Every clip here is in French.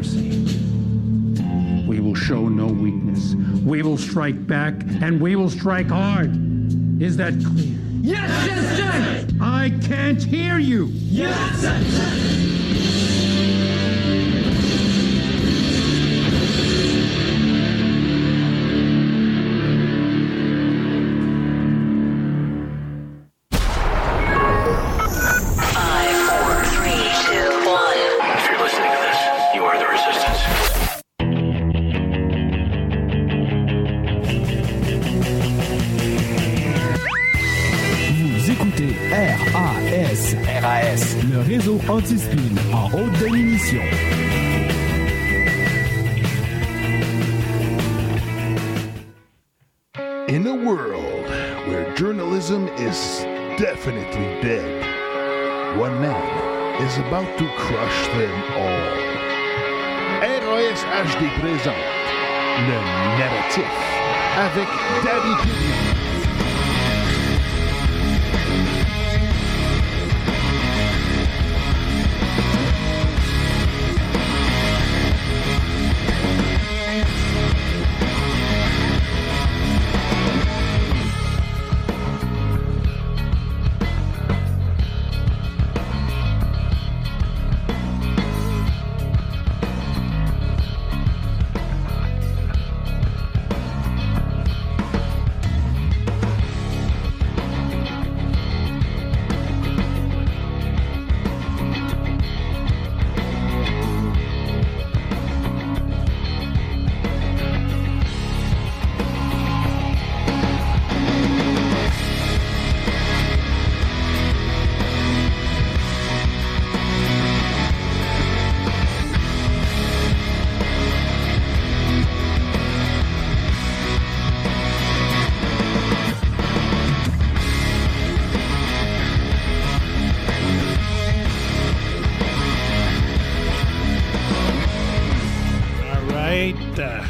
mercy. We will show no weakness. We will strike back, and we will strike hard. Is that clear? Yes, Sensei! I can't hear you! Yes, Sensei! Is about to crush them all. RAS HD présente le narratif avec Daddy Pignon.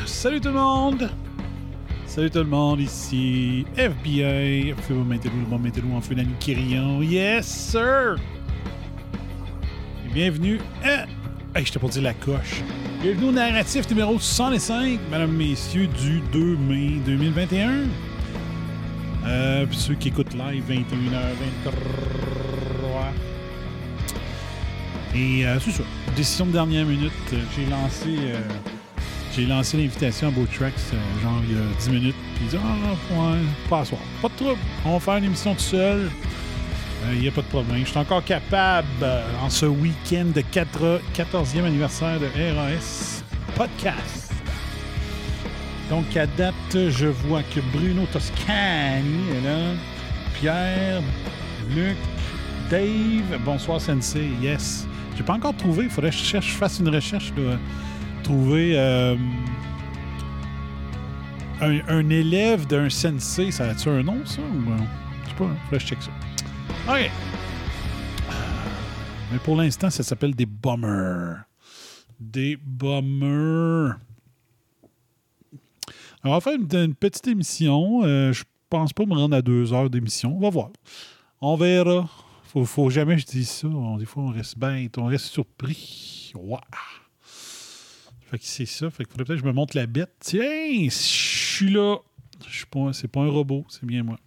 Salut tout le monde. Salut tout le monde, ici FBI. Mettez-nous, mettez-nous en feu d'ami Kyrion. Yes, sir. Bienvenue à... Hey, je t'ai pas dit la coche. Bienvenue au narratif numéro 105, mesdames, messieurs, du 2 mai 2021. Euh, puis ceux qui écoutent live, 21h23. Et euh, c'est ça. Décision de dernière minute. J'ai lancé, euh, j'ai lancé l'invitation à Beau Tracks, euh, genre il y a 10 minutes. Puis il dit Ah, ouais, pas à. Pas de trouble. On va faire une émission tout seul. Euh, Il n'y a pas de problème. Je suis encore capable, euh, en ce week-end de 4 14e anniversaire de RAS Podcast. Donc, à date, je vois que Bruno Toscani est là. Pierre, Luc, Dave. Bonsoir, Sensei. Yes. J'ai pas encore trouvé. Il faudrait que je, cherche, je fasse une recherche. Là. Trouver euh, un, élève d'un Sensei. Ça a-tu un nom, ça? Ou, euh, je sais pas. Faudrait que je check ça. OK. Mais pour l'instant, ça s'appelle des bombers. Des bombers. Alors, on va faire une, petite émission. Euh, je pense pas me rendre à deux heures d'émission. On va voir. On verra. Faut, faut jamais que je dise ça. Des fois, on reste bête. On reste surpris. Ouah. Fait que c'est ça. Fait que faudrait peut-être que je me montre la bête. Tiens, je suis là. Je suis pas, c'est pas un robot, c'est bien moi.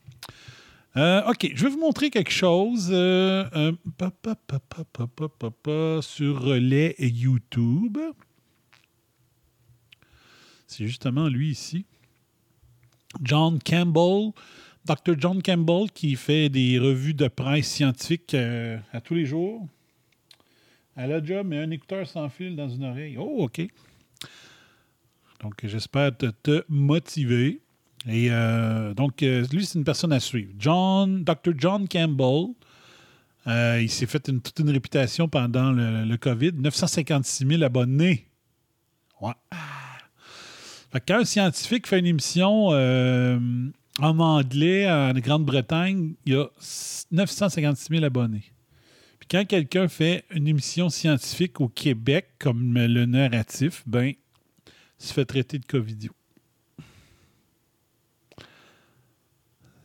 Euh, OK, je vais vous montrer quelque chose euh, euh, pa, pa, pa, sur les YouTube. C'est justement lui ici. John Campbell, Dr. John Campbell, qui fait des revues de presse scientifique euh, à tous les jours. À la job, mais un écouteur sans fil dans une oreille. Oh, OK. Donc, j'espère te, motiver. Et euh, donc, euh, lui, c'est une personne à suivre. John, Dr. John Campbell, euh, il s'est fait toute une réputation pendant le, COVID. 956 000 abonnés. Ouais. Quand un scientifique fait une émission en anglais en Grande-Bretagne, il y a 956 000 abonnés. Puis quand quelqu'un fait une émission scientifique au Québec, comme le narratif, ben, se fait traiter de covidio.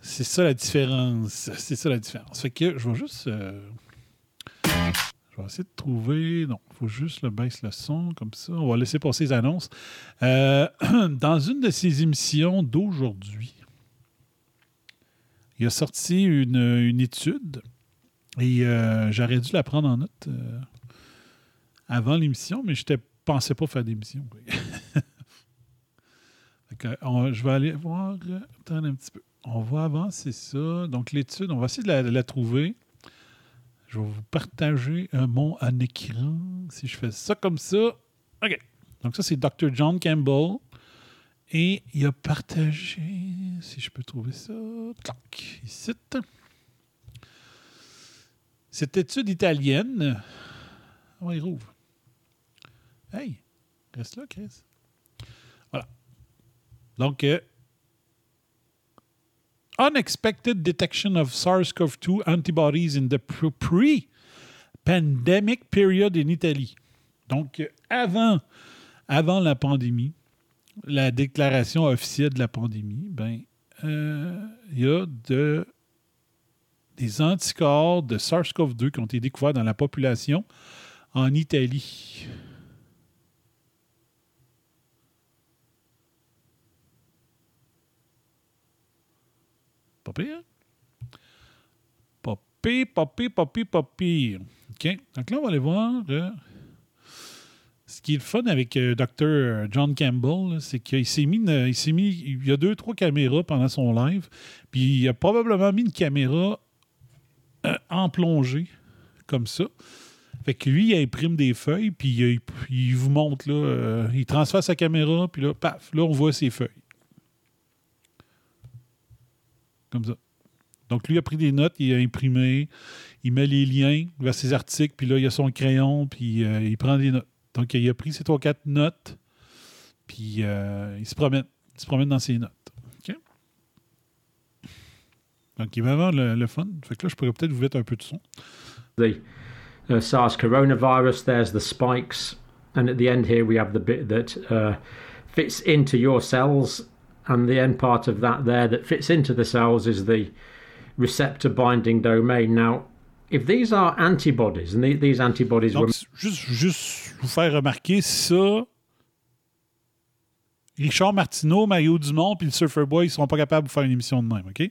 C'est ça la différence. C'est ça la différence. Fait que je vais juste. euh, je vais essayer de trouver. Non, il faut juste le baisse le son comme ça. On va laisser passer les annonces. Euh, dans une de ses émissions d'aujourd'hui, il a sorti une, une étude et euh, j'aurais dû la prendre en note avant l'émission, mais je ne pensais pas faire d'émission. que, on- je vais aller voir. euh, Attendez un petit peu. On va avancer ça. Donc, l'étude, on va essayer de la, trouver. Je vais vous partager euh, mon un écran. Si je fais ça comme ça. OK. Donc, ça, c'est Dr. John Campbell. Et il a partagé, si je peux trouver ça, clac, ici. Cette étude italienne. Oh, il rouvre. Hey, reste là, Chris. Donc, euh, unexpected detection of SARS-CoV-2 antibodies in the pre- pre-pandemic period in Italy. Donc, avant, avant la pandémie, la déclaration officielle de la pandémie, ben, euh, il y a de, des anticorps de SARS-CoV-2 qui ont été découverts dans la population en Italie. Pas pire. Pas pire. OK. Donc là, on va aller voir. euh, ce qui est le fun avec euh, Dr. John Campbell, c'est qu'il s'est mis, une- il s'est mis, il y a deux, trois caméras pendant son live, puis il a probablement mis une caméra euh, en plongée, comme ça. Fait que lui, il imprime des feuilles, puis il, il vous montre, là, euh, il transfère sa caméra, puis là, paf, là, on voit ses feuilles. Comme ça. Donc, lui a pris des notes, il a imprimé, il met les liens vers ses articles, puis là, il a son crayon, puis euh, il prend des notes. Donc, il a pris ses trois, quatre notes, puis euh, il se promène. Il se promène dans ses notes. OK? Donc, il va avoir le, le fun. Fait que là, je pourrais peut-être vous mettre un peu de son. the uh, SARS coronavirus. There's the spikes, and at the end here we have the bit that uh, fits into your cells, and the end part of that there that fits into the cells is the receptor binding domain. Now, if these are antibodies, and the, these antibodies were Donc, c- juste, juste vous faire remarquer ça. Richard Martineau, Mario Dumont puis le Surfer Boy, ils ne seront pas capables de faire une émission de même, OK?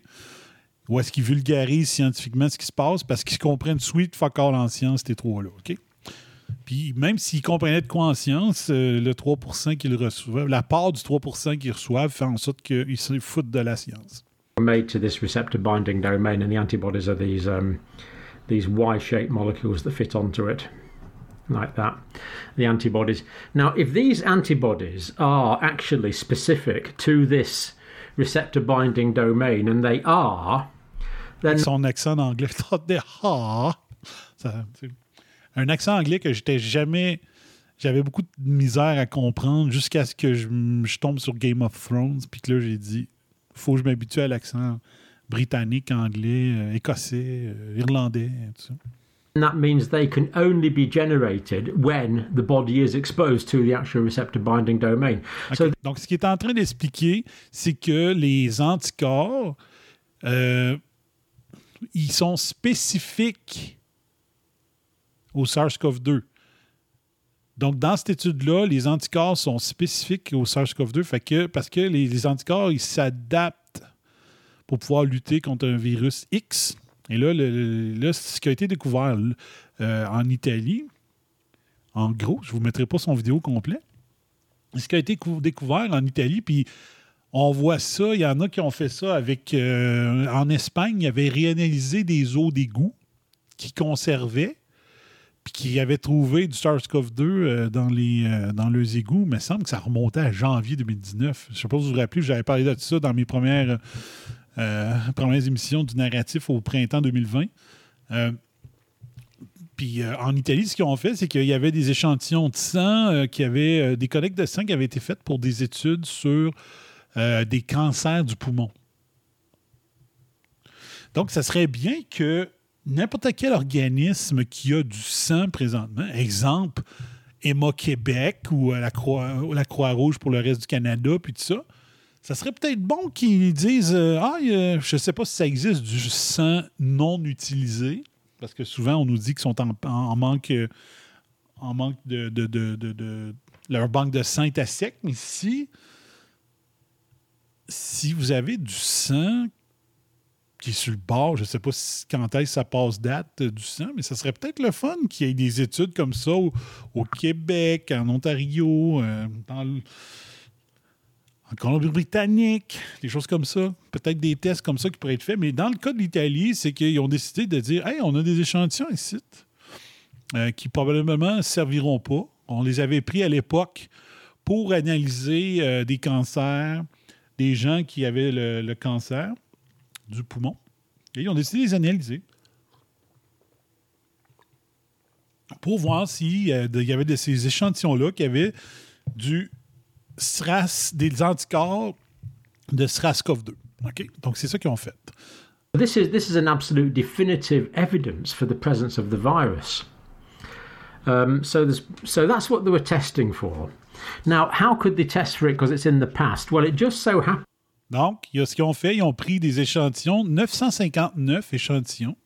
Ou est-ce qu'ils vulgarisent scientifiquement ce qui se passe parce qu'ils se comprennent sweet fuck all en science, ces trois-là, OK? Puis même s'ils comprenaient de quoi en science, euh, le 3 qu'ils reçoivent, la part du 3 qu'ils reçoivent fait en sorte qu'ils se foutent de la science. made to this receptor binding domain, and the antibodies are these um, these Y-shaped molecules that fit onto it, like that. The antibodies. Now, if these antibodies are actually specific to this receptor binding domain, and they are, then son accent en anglais. Attendez, ah! Un accent anglais que j'étais jamais. J'avais beaucoup de misère à comprendre jusqu'à ce que je, je tombe sur Game of Thrones. Puis que là, j'ai dit faut que je m'habitue à l'accent britannique, anglais, euh, écossais, euh, irlandais, tout ça. that means they can only be generated when the body is exposed to the actual receptor binding domain. So Donc, ce qu'il est en train d'expliquer, c'est que les anticorps, euh, ils sont spécifiques au SARS-CoV-2. Donc, dans cette étude-là, les anticorps sont spécifiques au SARS-CoV-2 fait que, parce que les, anticorps, ils s'adaptent pour pouvoir lutter contre un virus X. Et là, le- là, ce qui a été découvert euh, en Italie, en gros, je ne vous mettrai pas son vidéo complet, ce qui a été cou- découvert en Italie, puis on voit ça, il y en a qui ont fait ça avec... euh, en Espagne, ils avaient réanalysé des eaux d'égout qui conservaient, puis qui avaient trouvé du SARS-CoV-2 euh, dans, les, euh, dans leurs égouts. Il me semble que ça remontait à janvier 2019. Je ne sais pas si vous vous rappelez, j'avais parlé de ça dans mes premières, euh, premières émissions du narratif au printemps 2020. Euh, puis en Italie, ce qu'ils ont fait, c'est qu'il y avait des échantillons de sang, euh, qui avaient des collectes de sang qui avaient été faites pour des études sur des cancers du poumon. Donc, ça serait bien que n'importe quel organisme qui a du sang présentement, exemple, Emma Québec ou euh, la Croix- la Croix-Rouge pour le reste du Canada, puis tout ça, ça serait peut-être bon qu'ils disent euh, Ah, je ne sais pas si ça existe du sang non utilisé. Parce que souvent, on nous dit qu'ils sont en, manque, euh, manque de- de- Leur banque de sang est à sec. Mais si, si vous avez du sang qui est sur le bord, je ne sais pas quand est-ce ça passe date euh, du sang, mais ça serait peut-être le fun qu'il y ait des études comme ça au, Québec, en Ontario, euh, dans en Colombie-Britannique, des choses comme ça. Peut-être des tests comme ça qui pourraient être faits. Mais dans le cas de l'Italie, c'est qu'ils ont décidé de dire Hey, on a des échantillons ici euh, qui probablement ne serviront pas. On les avait pris à l'époque pour analyser des cancers, des gens qui avaient le cancer du poumon. Et ils ont décidé de les analyser pour voir s'il y avait de ces échantillons-là qui avaient du SRAS, des anticorps de SRAS-CoV-2. OK? Donc, c'est ça qu'ils ont fait. This is this is an absolute definitive evidence for the presence of the virus. Um, so so that's what they were testing for. Now, how could they test for it because it's in the past? Well, it just so happens Donc, il y a ce qu'ils ont fait, ils ont pris des échantillons, 959 échantillons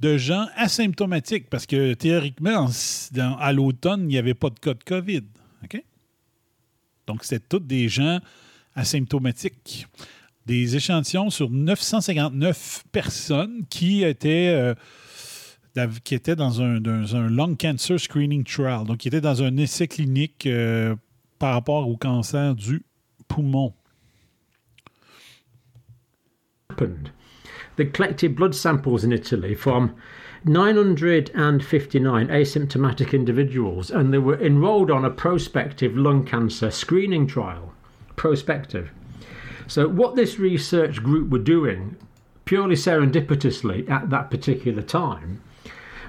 de gens asymptomatiques, parce que théoriquement, à l'automne, il n'y avait pas de cas de COVID. Donc, c'était tous des gens asymptomatiques. Des échantillons sur 959 personnes qui étaient, euh, qui étaient dans, un, dans un lung cancer screening trial, donc qui étaient dans un essai clinique euh, par rapport au cancer du poumon. Happened. They collected blood samples in Italy from 959 asymptomatic individuals and they were enrolled on a prospective lung cancer screening trial. Prospective. So, what this research group were doing, purely serendipitously at that particular time,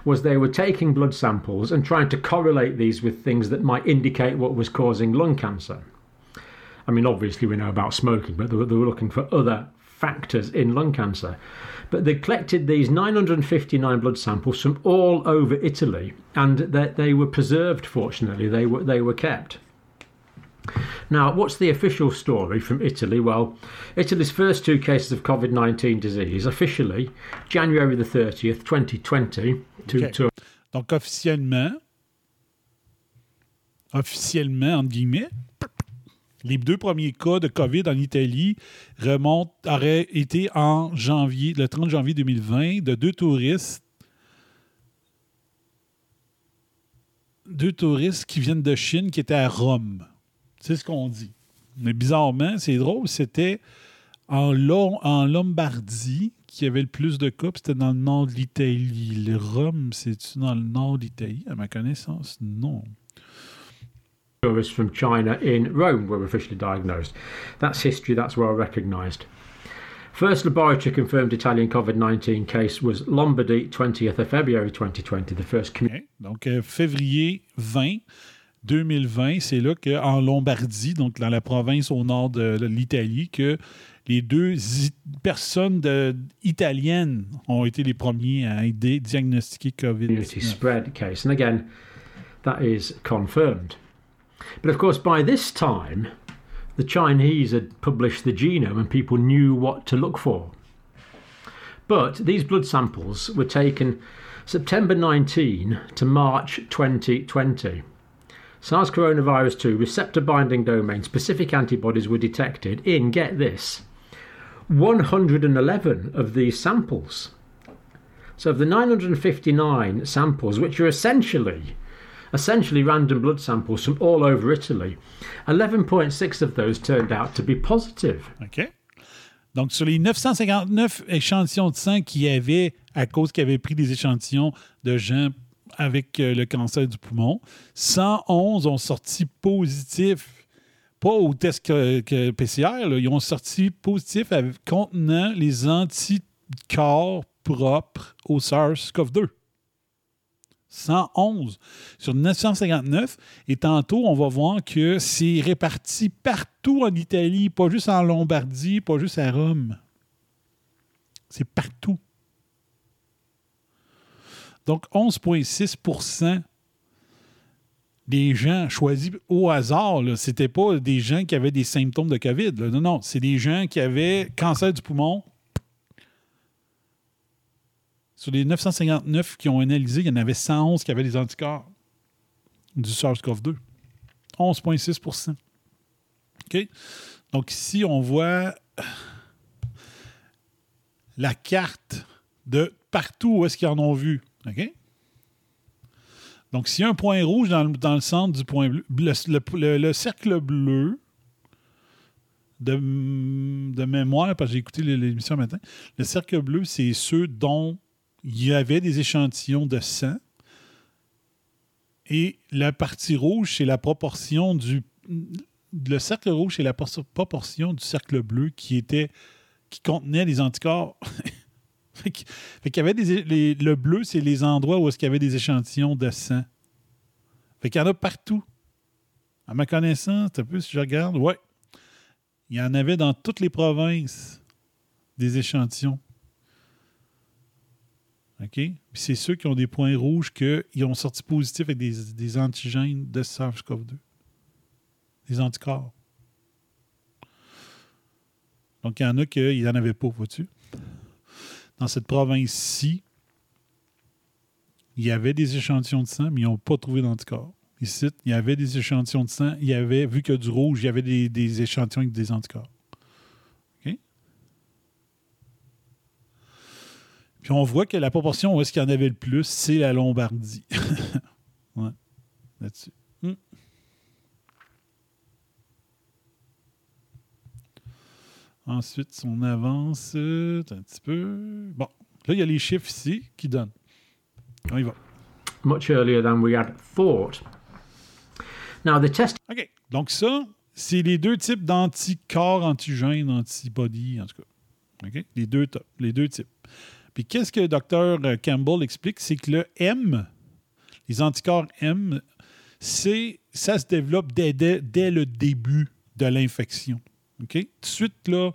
was they were taking blood samples and trying to correlate these with things that might indicate what was causing lung cancer. I mean, obviously, we know about smoking, but they were, they were looking for other factors in lung cancer. But they collected these 959 blood samples from all over Italy, and they, they were preserved. Fortunately, they were they were kept. Now, what's the official story from Italy? Well, Italy's first two cases of COVID 19 disease officially January the 30th, 2020, to, Okay. to Donc, officiellement, officiellement, entre guillemets, les deux premiers cas de COVID en Italie remontent, auraient été en janvier, le 30 janvier 2020, de deux touristes. Deux touristes qui viennent de Chine qui étaient à Rome. C'est ce qu'on dit. Mais bizarrement, c'est drôle, c'était en, Lo- en Lombardie qu'il y avait le plus de cas, c'était dans le nord de l'Italie. Rome, c'est-tu dans le nord de l'Italie, à ma connaissance? Non. Tourists from China in Rome were officially diagnosed. That's history, that's well recognised. First laboratory confirmed Italian COVID 19 case was Lombardy, 20th of February 2020, the first community. OK. Donc, euh, février 20, 2020, c'est là qu'en Lombardie, donc dans la province au nord de, l'Italie, que les deux personnes de- italiennes ont été les premiers à aider diagnostiquer COVID. community spread case. And again, that is confirmed. But of course, by this time, the Chinese had published the genome and people knew what to look for. But these blood samples were taken September 19 to March 2020. SARS coronavirus 2 receptor binding domain specific antibodies were detected in, get this, 111 of these samples. So of the 959 samples, which are essentially essentially random blood samples from all over Italy, 11.6 of those turned out to be positive. OK? Donc, sur les 959 échantillons de sang qu'il y avait à cause qu'ils avaient pris des échantillons de gens avec euh, le cancer du poumon, 111 ont sorti positifs, pas au test PCR, ils ont sorti positifs contenant les anticorps propres au SARS-CoV-2. 111 sur 959. Et tantôt, on va voir que c'est réparti partout en Italie, pas juste en Lombardie, pas juste à Rome. C'est partout. Donc, 11,6% des gens choisis au hasard, ce n'était pas des gens qui avaient des symptômes de COVID. Non, non, c'est des gens qui avaient cancer du poumon, Sur les 959 qui ont analysé, il y en avait 111 qui avaient des anticorps du SARS-CoV-2. 11,6% OK? Donc ici, on voit la carte de partout où est-ce qu'ils en ont vu. OK? Donc, s'il y a un point rouge dans le, dans le centre du point bleu, le, le- le cercle bleu de, de mémoire, parce que j'ai écouté l'émission matin, le cercle bleu, c'est ceux dont il y avait des échantillons de sang. Et la partie rouge, c'est la proportion du. Le cercle rouge, c'est la por- proportion du cercle bleu qui était. qui contenait des anticorps. fait qu'il y avait des. les- le bleu, c'est les endroits où est-ce qu'il y avait des échantillons de sang. Fait qu'il y en a partout. À ma connaissance, un peu si je regarde, ouais. Il y en avait dans toutes les provinces des échantillons. OK? C'est ceux qui ont des points rouges qu'ils ont sorti positifs avec des, des antigènes de SARS-CoV-2. Des anticorps. Donc, il y en a qui n'en avaient pas, vois-tu? Dans cette province-ci, il y avait des échantillons de sang, mais ils n'ont pas trouvé d'anticorps. Ici, il y avait des échantillons de sang. Il y avait, vu que du rouge, il y avait des, des échantillons avec des anticorps. Puis on voit que la proportion où est-ce qu'il y en avait le plus, c'est la Lombardie. ouais, là-dessus. Hmm. Ensuite, on avance euh, un petit peu. Bon, là, il y a les chiffres ici qui donnent. On y va. Much earlier than we had thought. Now, the test OK. Donc, ça, c'est les deux types d'anticorps, antigènes, antibodies, en tout cas. OK? Les deux, les deux types. Puis, qu'est-ce que le docteur euh, Campbell explique? C'est que le M, les anticorps M, c'est, ça se développe dès, le début de l'infection. OK? Tout de suite, là,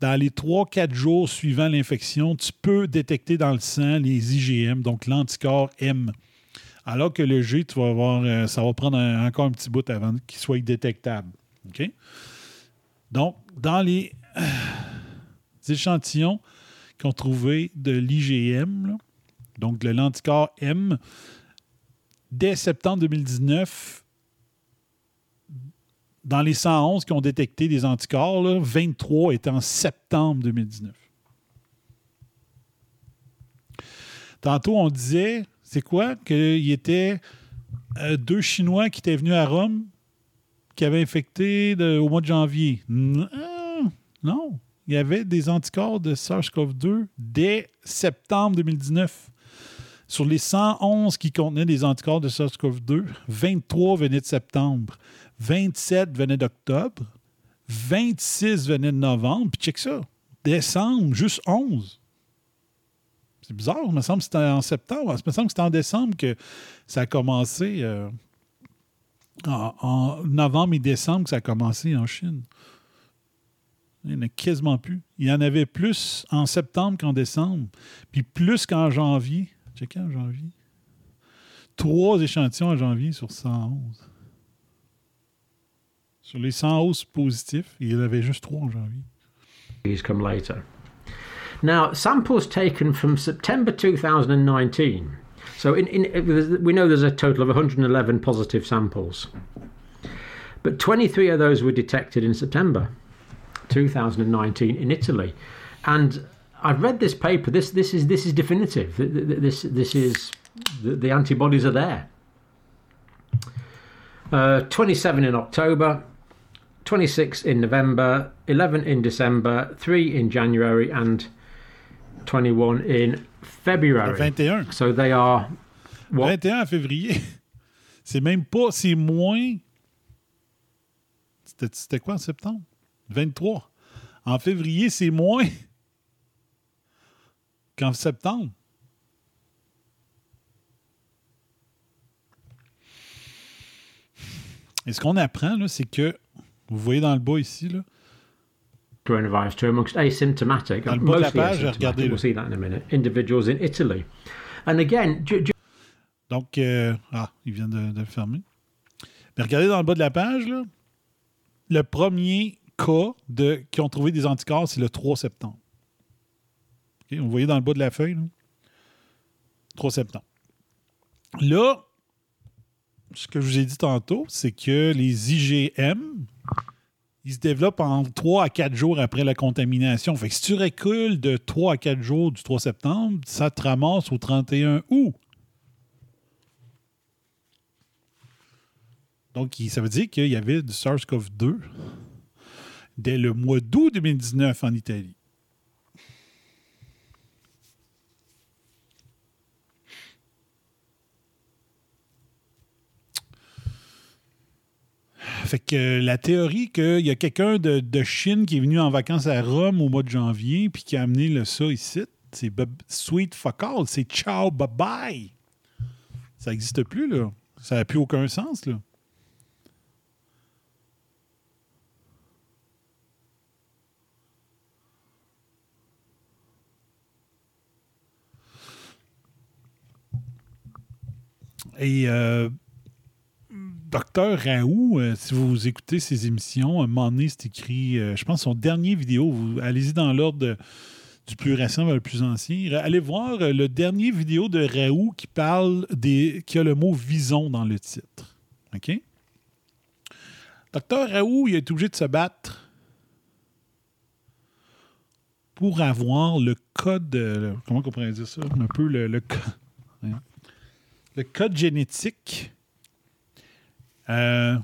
dans les 3-4 jours suivant l'infection, tu peux détecter dans le sang les IgM, donc l'anticorps M. Alors que le G, tu vas voir, euh, ça va prendre encore un petit bout avant qu'il soit détectable. OK? Donc, dans les euh, échantillons qu'ils ont trouvé de l'IgM, donc de l'anticorps M, dès septembre 2019, dans les 111 qui ont détecté des anticorps, là, 23 étaient en septembre 2019. Tantôt, on disait, c'est quoi? Qu'il y était euh, deux Chinois qui étaient venus à Rome qui avaient infecté au mois de janvier. Non, non. Il y avait des anticorps de SARS-CoV-2 dès septembre 2019. Sur les 111 qui contenaient des anticorps de SARS-CoV-2, 23 venaient de septembre, 27 venaient d'octobre, 26 venaient de novembre, puis check ça, décembre, juste 11. C'est bizarre, il me semble que c'était en septembre, il me semble que c'était en décembre que ça a commencé, euh, en, en novembre et décembre que ça a commencé en Chine. Il n'y en a quasiment plus. Il y en avait plus en septembre qu'en décembre, puis plus qu'en janvier. Checkez en janvier. Trois échantillons en janvier sur 111. Sur les 111 positifs, il y en avait juste trois en janvier. These come later. Now, samples taken from September 2019. So, in, in, we know there's a total of 111 positive samples, but 23 of those were detected in September 2019 in Italy. And I've read this paper. This this is this is definitive. Th- th- This this is the, the antibodies are there. Uh, 27 in October, 26 in November, 11 in December, 3 in January, and 21 in February. 21. So they are what 21 février. C'est même pas, c'est moins. C'était quoi en septembre? 23. En février, c'est moins qu'en septembre. Et ce qu'on apprend, c'est que, vous voyez dans le bas ici, là, coronavirus to amongst asymptomatic, Dans le bas de la mostly page, regardez-le. we'll see that in a minute, individuals in Italy. And again, ju- ju- Donc, euh, ah, il vient de, de le fermer. Mais regardez dans le bas de la page, là, le premier cas qui ont trouvé des anticorps, c'est le 3 septembre. Vous voyez dans le bas de la feuille, là? 3 septembre. Là, ce que je vous ai dit tantôt, c'est que les IgM, ils se développent en 3 à 4 jours après la contamination. Fait que si tu recules de 3 à 4 jours du 3 septembre, ça te ramasse au 31 août. Donc, ça veut dire qu'il y avait du SARS-CoV-2 dès le mois d'août 2019 en Italie. Fait que euh, la théorie qu'il y a quelqu'un de, de Chine qui est venu en vacances à Rome au mois de janvier puis qui a amené le ça ici, c'est sweet fuck all, c'est ciao bye bye. Ça n'existe plus là. Ça n'a plus aucun sens là. Et euh, Docteur Raoult, euh, si vous écoutez ses émissions, un moment écrit, euh, je pense, son dernier vidéo. Allez-y dans l'ordre du plus récent vers le plus ancien. Allez voir le dernier vidéo de Raoult qui parle des. qui a le mot vison dans le titre. OK? Docteur Raoult, il est obligé de se battre pour avoir le code. comment on pourrait dire ça? Un peu le, le co- Voyons. Le code génétique. euh,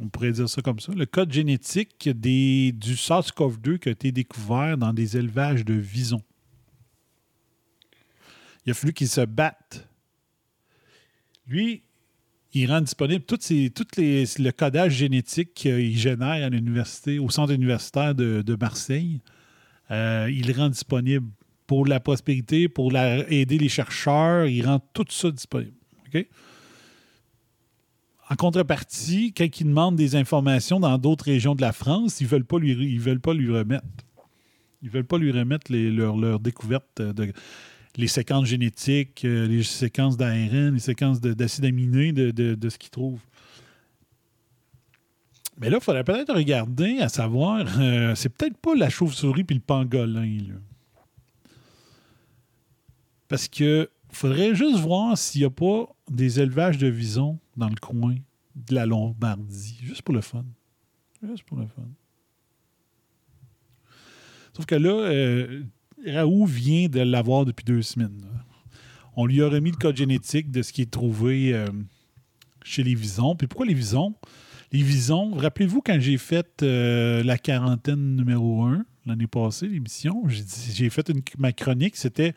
on pourrait dire ça comme ça. Le code génétique du SARS-CoV-2 qui a été découvert dans des élevages de visons. Il a fallu qu'il se batte. Lui, il rend disponible tout, le codage génétique qu'il génère à l'université, au centre universitaire de, Marseille. Euh, il rend disponible pour la prospérité, pour aider les chercheurs. Il rend tout ça disponible. En contrepartie, quand ils demandent des informations dans d'autres régions de la France, ils ne veulent, pas lui- veulent pas lui remettre. Ils ne veulent pas lui remettre leurs leurs découvertes de les séquences génétiques, euh, les séquences d'ARN, les séquences de- d'acides aminés de ce qu'ils trouvent. Mais là, il faudrait peut-être regarder à savoir, euh, c'est peut-être pas la chauve-souris puis le pangolin. Là. Parce que faudrait juste voir s'il n'y a pas des élevages de visons dans le coin de la Lombardie. Juste pour le fun. Juste pour le fun. Sauf que là, euh, Raoult vient de l'avoir depuis deux semaines. On lui a remis le code génétique de ce qui est trouvé euh, chez les visons. Puis pourquoi les visons? Les visons, rappelez-vous quand j'ai fait euh, la quarantaine numéro 1 l'année passée, l'émission, j'ai fait une, ma chronique, c'était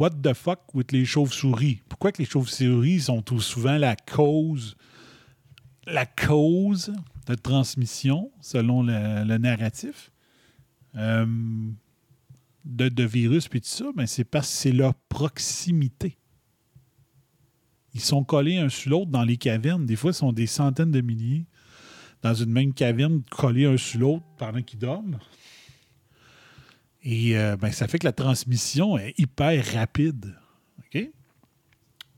What the fuck with les chauves-souris? Pourquoi que les chauves-souris sont tout souvent la cause, la cause de transmission, selon le, le narratif, euh, de, de virus puis tout ça? C'est parce que c'est leur proximité. Ils sont collés un sur l'autre dans les cavernes. Des fois, ils sont des centaines de milliers dans une même caverne, collés un sur l'autre pendant qu'ils dorment. Et euh, ben, ça fait que la transmission est hyper rapide.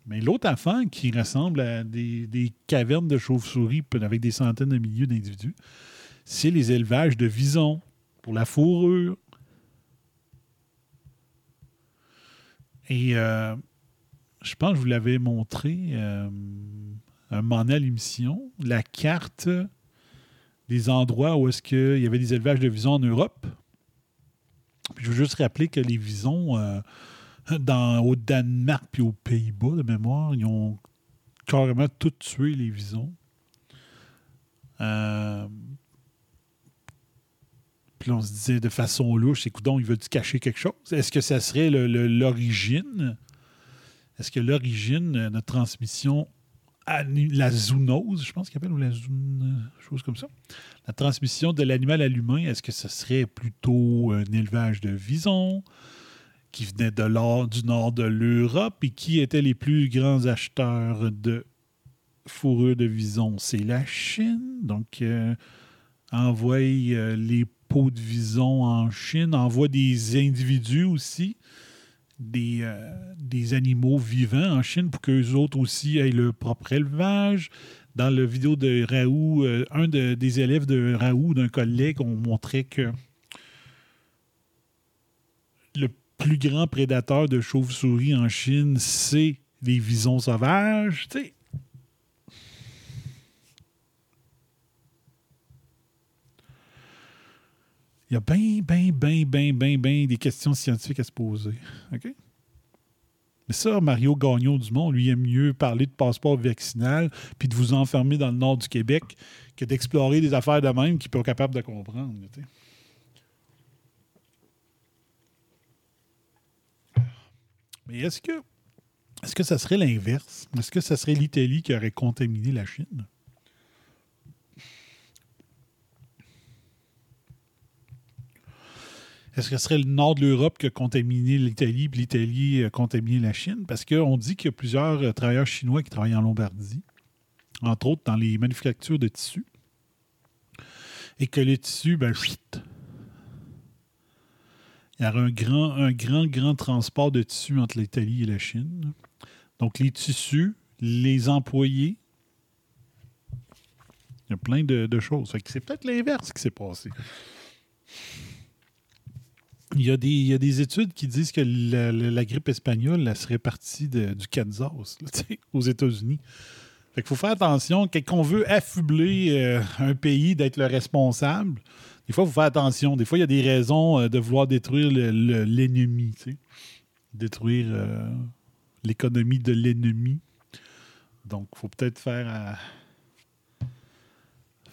Mais l'autre affaire qui ressemble à des, des cavernes de chauves-souris avec des centaines de milliers d'individus, c'est les élevages de visons pour la fourrure. Et euh, je pense que je vous l'avais montré euh, un moment à l'émission, la carte des endroits où est-ce qu'il y avait des élevages de visons en Europe. Puis je veux juste rappeler que les visons euh, dans, au Danemark puis aux Pays-Bas, de mémoire, ils ont carrément tout tué les visons. Euh, puis on se disait de façon louche, écoute il veut-tu cacher quelque chose? Est-ce que ça serait l'origine? Est-ce que l'origine de notre transmission la zoonose, je pense qu'il appelle, ou la zoone, chose comme ça, la transmission de l'animal à l'humain, est-ce que ce serait plutôt un élevage de visons qui venait de du nord de l'Europe et qui étaient les plus grands acheteurs de fourrure de visons? C'est la Chine, donc euh, envoie euh, les peaux de visons en Chine, envoie des individus aussi, des, euh, des animaux vivants en Chine pour qu'eux autres aussi aient leur propre élevage. Dans la vidéo de Raoult, euh, un de- des élèves de Raoult, d'un collègue, on montrait que le plus grand prédateur de chauves-souris en Chine, c'est les visons sauvages. Tu Il y a bien, bien, bien, bien, bien, bien des questions scientifiques à se poser. OK? Mais ça, Mario Gagnon Dumont, lui, aime mieux parler de passeport vaccinal puis de vous enfermer dans le nord du Québec que d'explorer des affaires de même qu'il n'est pas capable de comprendre. Mais est-ce que est-ce que ça serait l'inverse? Est-ce que ça serait l'Italie qui aurait contaminé la Chine? Est-ce que ce serait le nord de l'Europe qui a contaminé l'Italie, puis l'Italie a contaminé la Chine? Parce qu'on dit qu'il y a plusieurs euh, travailleurs chinois qui travaillent en Lombardie, entre autres dans les manufactures de tissus, et que le tissu, ben, chut, il y a un grand, un grand, grand transport de tissus entre l'Italie et la Chine. Donc, les tissus, les employés, il y a plein de, de choses. C'est peut-être l'inverse qui s'est passé. Il y, a des, il y a des études qui disent que la, grippe espagnole elle serait partie de- du Kansas, aux États-Unis. Fait faut faire attention. Quand on veut affubler euh, un pays d'être le responsable, des fois, il faut faire attention. Des fois, il y a des raisons euh, de vouloir détruire le- le- l'ennemi. Détruire euh, l'économie de l'ennemi. Donc, il faut peut-être faire,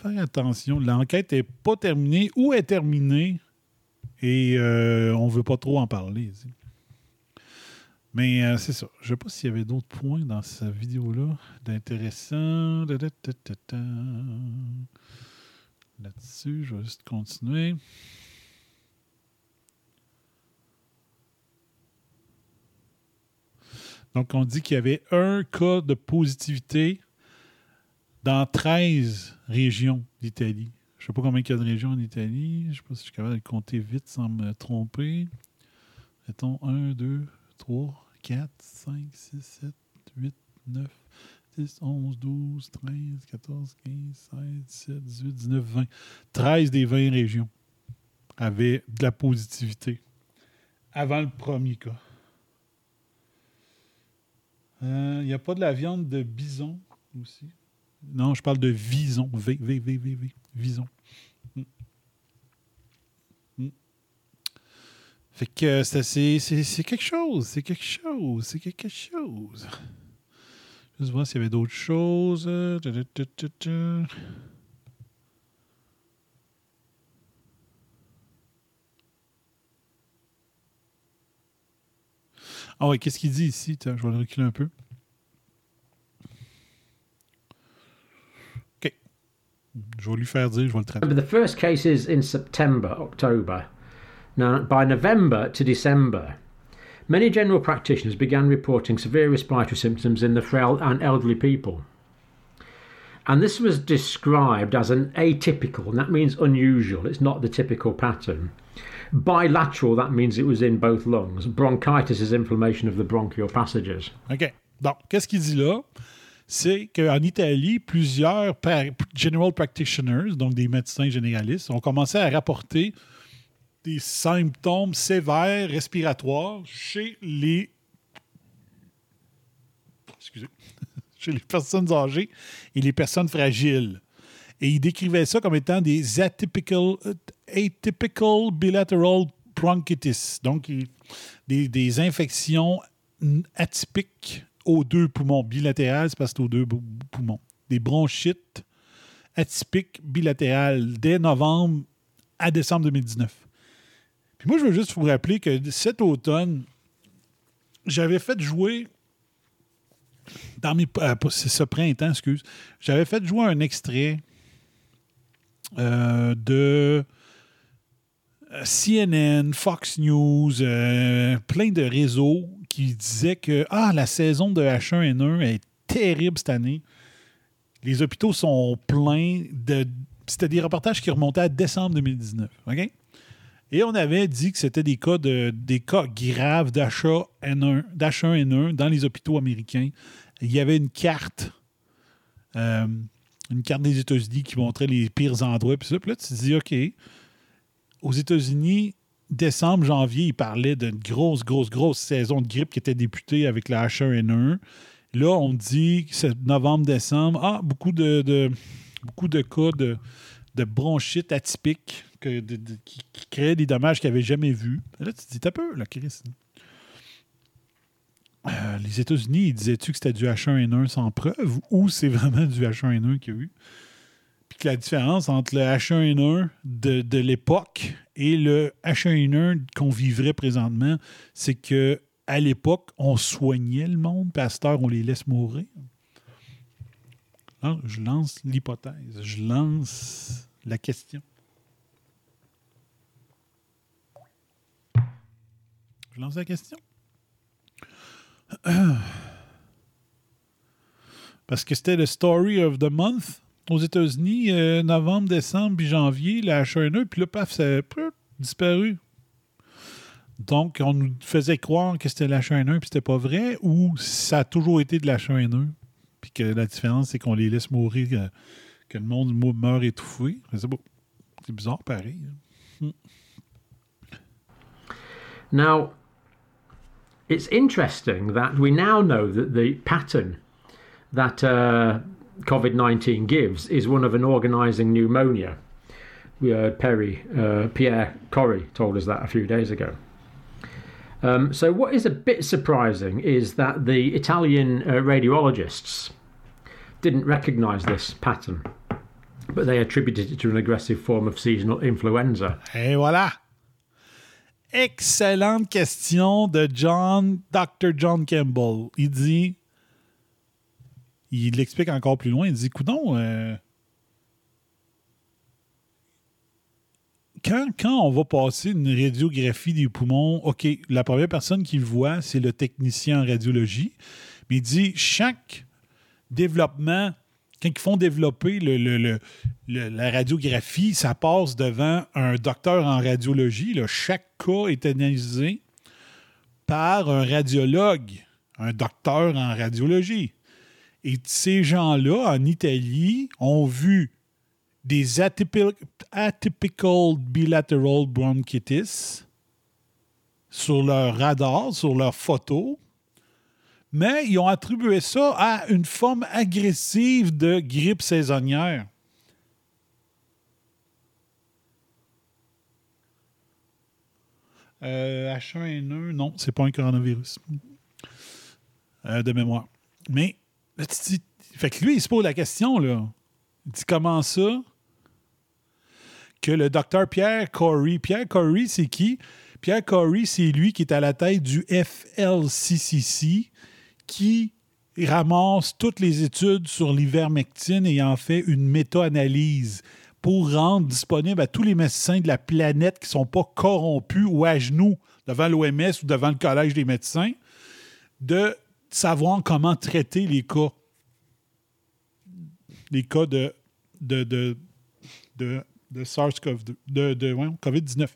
faire attention. L'enquête n'est pas terminée ou est terminée? Et euh, on ne veut pas trop en parler. tu sais. Mais euh, c'est ça. Je ne sais pas s'il y avait d'autres points dans cette vidéo-là d'intéressant. Là-dessus, je vais juste continuer. Donc, on dit qu'il y avait un cas de positivité dans 13 régions d'Italie. Je ne sais pas combien il y a de régions en Italie. Je ne sais pas si je suis capable de compter vite sans me tromper. Mettons 1, 2, 3, 4, 5, 6, 7, 8, 9, 10, 11, 12, 13, 14, 15, 16, 17, 18, 19, 20. 13 des 20 régions avaient de la positivité avant le premier cas. Euh, Il n'y a pas de la viande de bison aussi? Non, je parle de vison. V, V, V, V, V. Vison. Mm. Mm. Fait que c'est quelque chose. C'est quelque chose. C'est quelque chose. Juste voir s'il y avait d'autres choses. Ah ouais, qu'est-ce qu'il dit ici? Je vais le reculer un peu. Je vais lui faire dire, je vais le traduire. The first cases is in September, October. Now, by November to December, many general practitioners began reporting severe respiratory symptoms in the frail and elderly people. And this was described as an atypical, and that means unusual. It's not the typical pattern. Bilateral, that means it was in both lungs. Bronchitis is inflammation of the bronchial passages. OK. Donc, qu'est-ce qu'il dit là? C'est qu'en Italie, plusieurs general practitioners, donc des médecins généralistes, ont commencé à rapporter des symptômes sévères respiratoires chez les excusez, chez les personnes âgées et les personnes fragiles. Et il décrivait ça comme étant des atypical, euh, atypical bilateral bronchitis, donc des, des infections atypiques aux deux poumons. Bilatérales, c'est parce que aux deux poumons. Des bronchites atypiques bilatérales dès novembre à décembre 2019. Puis moi, je veux juste vous rappeler que cet automne, j'avais fait jouer dans mes. euh, ce printemps, excuse. J'avais fait jouer un extrait euh, de euh, CNN, Fox News, plein de réseaux qui disaient que ah, la saison de H1N1 est terrible cette année. Les hôpitaux sont pleins de. C'était des reportages qui remontaient à décembre 2019. OK? Et on avait dit que c'était des cas, de, des cas graves d'H1N1 d'H1N1 dans les hôpitaux américains. Il y avait une carte, euh, une carte des États-Unis qui montrait les pires endroits. Puis là, tu te dis, OK, aux États-Unis, décembre, janvier, il parlait d'une grosse, grosse, grosse saison de grippe qui était députée avec la H1N1. Là, on dit que novembre, décembre. Ah, beaucoup de, beaucoup de cas de, bronchite atypique qui, qui créaient des dommages qu'ils n'avaient jamais vus. Là, tu te dis, t'as peu, là, Chris. Euh, les États-Unis, ils disaient-tu que c'était du H1N1 sans preuve ou c'est vraiment du H1N1 qu'il y a eu? La différence entre le H1N1 de, de l'époque et le H1N1 qu'on vivrait présentement, c'est que à l'époque, on soignait le monde, puis à cette heure, on les laisse mourir. Alors, je lance l'hypothèse, je lance la question. Je lance la question. Parce que c'était le story of the month aux États-Unis, euh, novembre, décembre, puis janvier, la H1N1, puis là, paf, ça a disparu. Donc, on nous faisait croire que c'était la H1N1, puis c'était pas vrai, ou ça a toujours été de la H1N1, puis que la différence, c'est qu'on les laisse mourir, euh, que le monde meurt étouffé. Sais pas. C'est bizarre, pareil. hein. Now, it's interesting that we now know that the pattern that uh, COVID 19 gives is one of an organising pneumonia. We heard Perry, uh, Pierre Corrie told us that a few days ago. Um, so, what is a bit surprising is that the Italian uh, radiologists didn't recognise this pattern, but they attributed it to an aggressive form of seasonal influenza. Et voilà. Excellente question de John, Dr. John Campbell. Il dit, il l'explique encore plus loin, il dit, coudon, euh, quand, quand on va passer une radiographie des poumons, OK, la première personne qui le voit, c'est le technicien en radiologie, mais il dit, chaque développement, quand ils font développer la radiographie, ça passe devant un docteur en radiologie. Chaque cas est analysé par un radiologue, un docteur en radiologie. Et ces gens-là, en Italie, ont vu des atypi- atypical bilateral bronchitis sur leur radar, sur leurs photos, mais ils ont attribué ça à une forme agressive de grippe saisonnière. Euh, H1N1, non, c'est pas un coronavirus. Euh, de mémoire. Mais, fait que lui, il se pose la question, là. Il dit comment ça que le docteur Pierre Corey. Pierre Corey, c'est qui? Pierre Corey, c'est lui qui est à la tête du FLCCC qui ramasse toutes les études sur l'ivermectine et en fait une méta-analyse pour rendre disponible à tous les médecins de la planète qui ne sont pas corrompus ou à genoux devant l'OMS ou devant le Collège des médecins de savoir comment traiter les cas. Les cas de, de, de, de, de SARS-CoV-2, de, de voyons, COVID-19.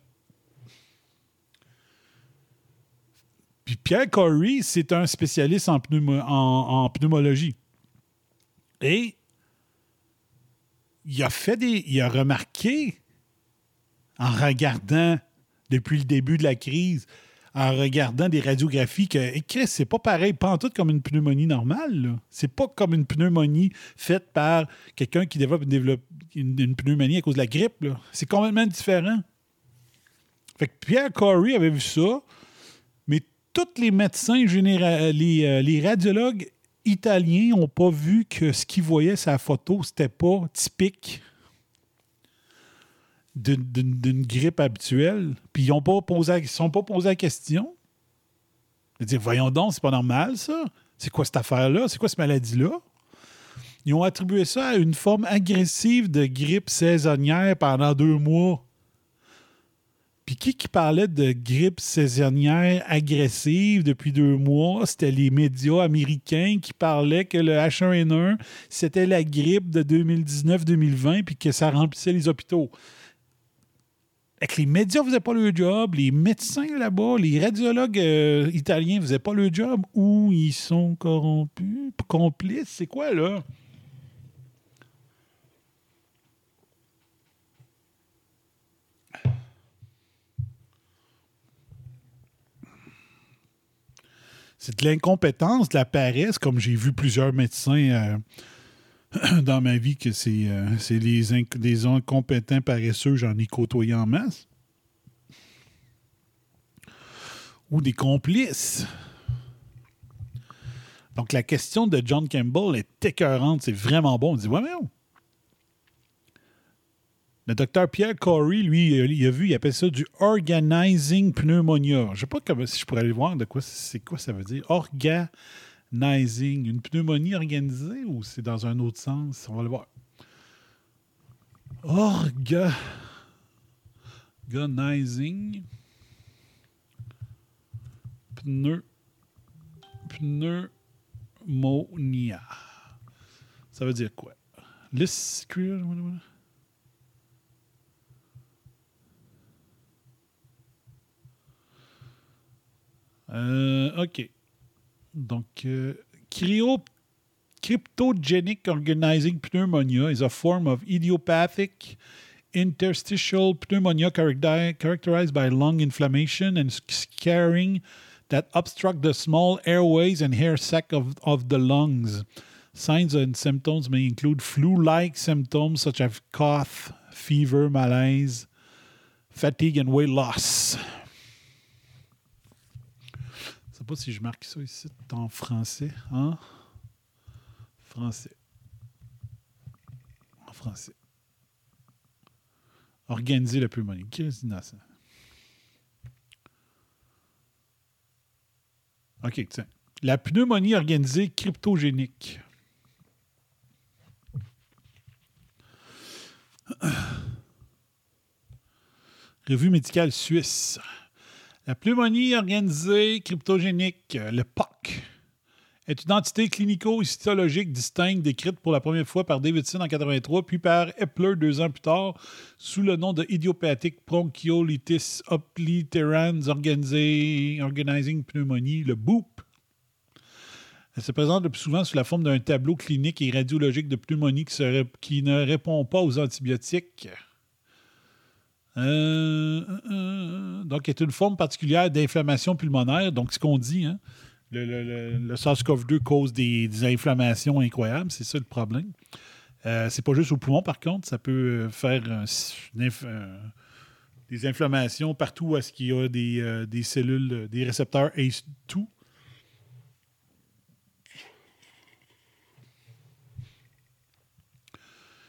Puis Pierre Corey, c'est un spécialiste en, pneumo- en pneumologie. Et il a fait des. Il a remarqué, en regardant depuis le début de la crise, en regardant des radiographies, que hey, Chris, c'est pas pareil, pas en tout comme une pneumonie normale. C'est pas comme une pneumonie faite par quelqu'un qui développe une, une- pneumonie à cause de la grippe. C'est complètement différent. Fait que Pierre Corey avait vu ça, mais tous les médecins généra- les, euh, les radiologues italiens n'ont pas vu que ce qu'ils voyaient la photo, c'était pas typique d'une- grippe habituelle. Puis ils ne sont pas posé la question. Ils disent, voyons donc, c'est pas normal, ça. C'est quoi cette affaire-là? C'est quoi cette maladie-là? Ils ont attribué ça à une forme agressive de grippe saisonnière pendant deux mois. Puis qui qui parlait de grippe saisonnière agressive depuis deux mois? C'était les médias américains qui parlaient que le H1N1, c'était la grippe de 2019-2020 puis que ça remplissait les hôpitaux. Les médias faisaient pas leur job, les médecins là-bas, les radiologues euh, italiens faisaient pas leur job, ou ils sont corrompus, complices, c'est quoi là? C'est de l'incompétence, de la paresse, comme j'ai vu plusieurs médecins euh, dans ma vie que c'est euh, les, incompétents paresseux, j'en ai côtoyé en masse. Ou des complices. Donc la question de John Campbell est écœurante, c'est vraiment bon. On dit, ouais, mais oh. Le docteur Pierre Corey, lui, il a vu, il appelle ça du organizing pneumonia. Je ne sais pas si je pourrais aller voir de quoi c'est quoi ça veut dire. Organizing. Une pneumonie organisée ou c'est dans un autre sens? On va le voir. Orga. Organizing. Pneu. Pneumonia. Ça veut dire quoi? List. Euh, OK. Donc, euh, cryo- cryptogenic organizing pneumonia is a form of idiopathic interstitial pneumonia character- characterized by lung inflammation and scarring that obstruct the small airways and hair sac of, of the lungs. Signs and symptoms may include flu-like symptoms such as cough, fever, malaise, fatigue, and weight loss. Sais pas si je marque ça ici en français. Hein? Français. En français. Organiser la pneumonie. Qu'est-ce que c'est ça? OK, tiens. La pneumonie organisée cryptogénique. Revue médicale suisse. La pneumonie organisée cryptogénique, le POC, est une entité clinico-histologique distincte décrite pour la première fois par Davidson en 83, puis par Epler deux ans plus tard, sous le nom de idiopathic bronchiolitis obliterans organizing pneumonie, le BOOP. Elle se présente le plus souvent sous la forme d'un tableau clinique et radiologique de pneumonie qui ne répond pas aux antibiotiques. Euh, euh, euh, donc, est une forme particulière d'inflammation pulmonaire. Donc, ce qu'on dit, hein, le, le- le- le SARS-CoV-2 cause des, des inflammations incroyables. C'est ça le problème. Euh, c'est pas juste au poumon, par contre. Ça peut euh, faire des inflammations partout où est-ce qu'il y a des, des cellules, des récepteurs ACE2.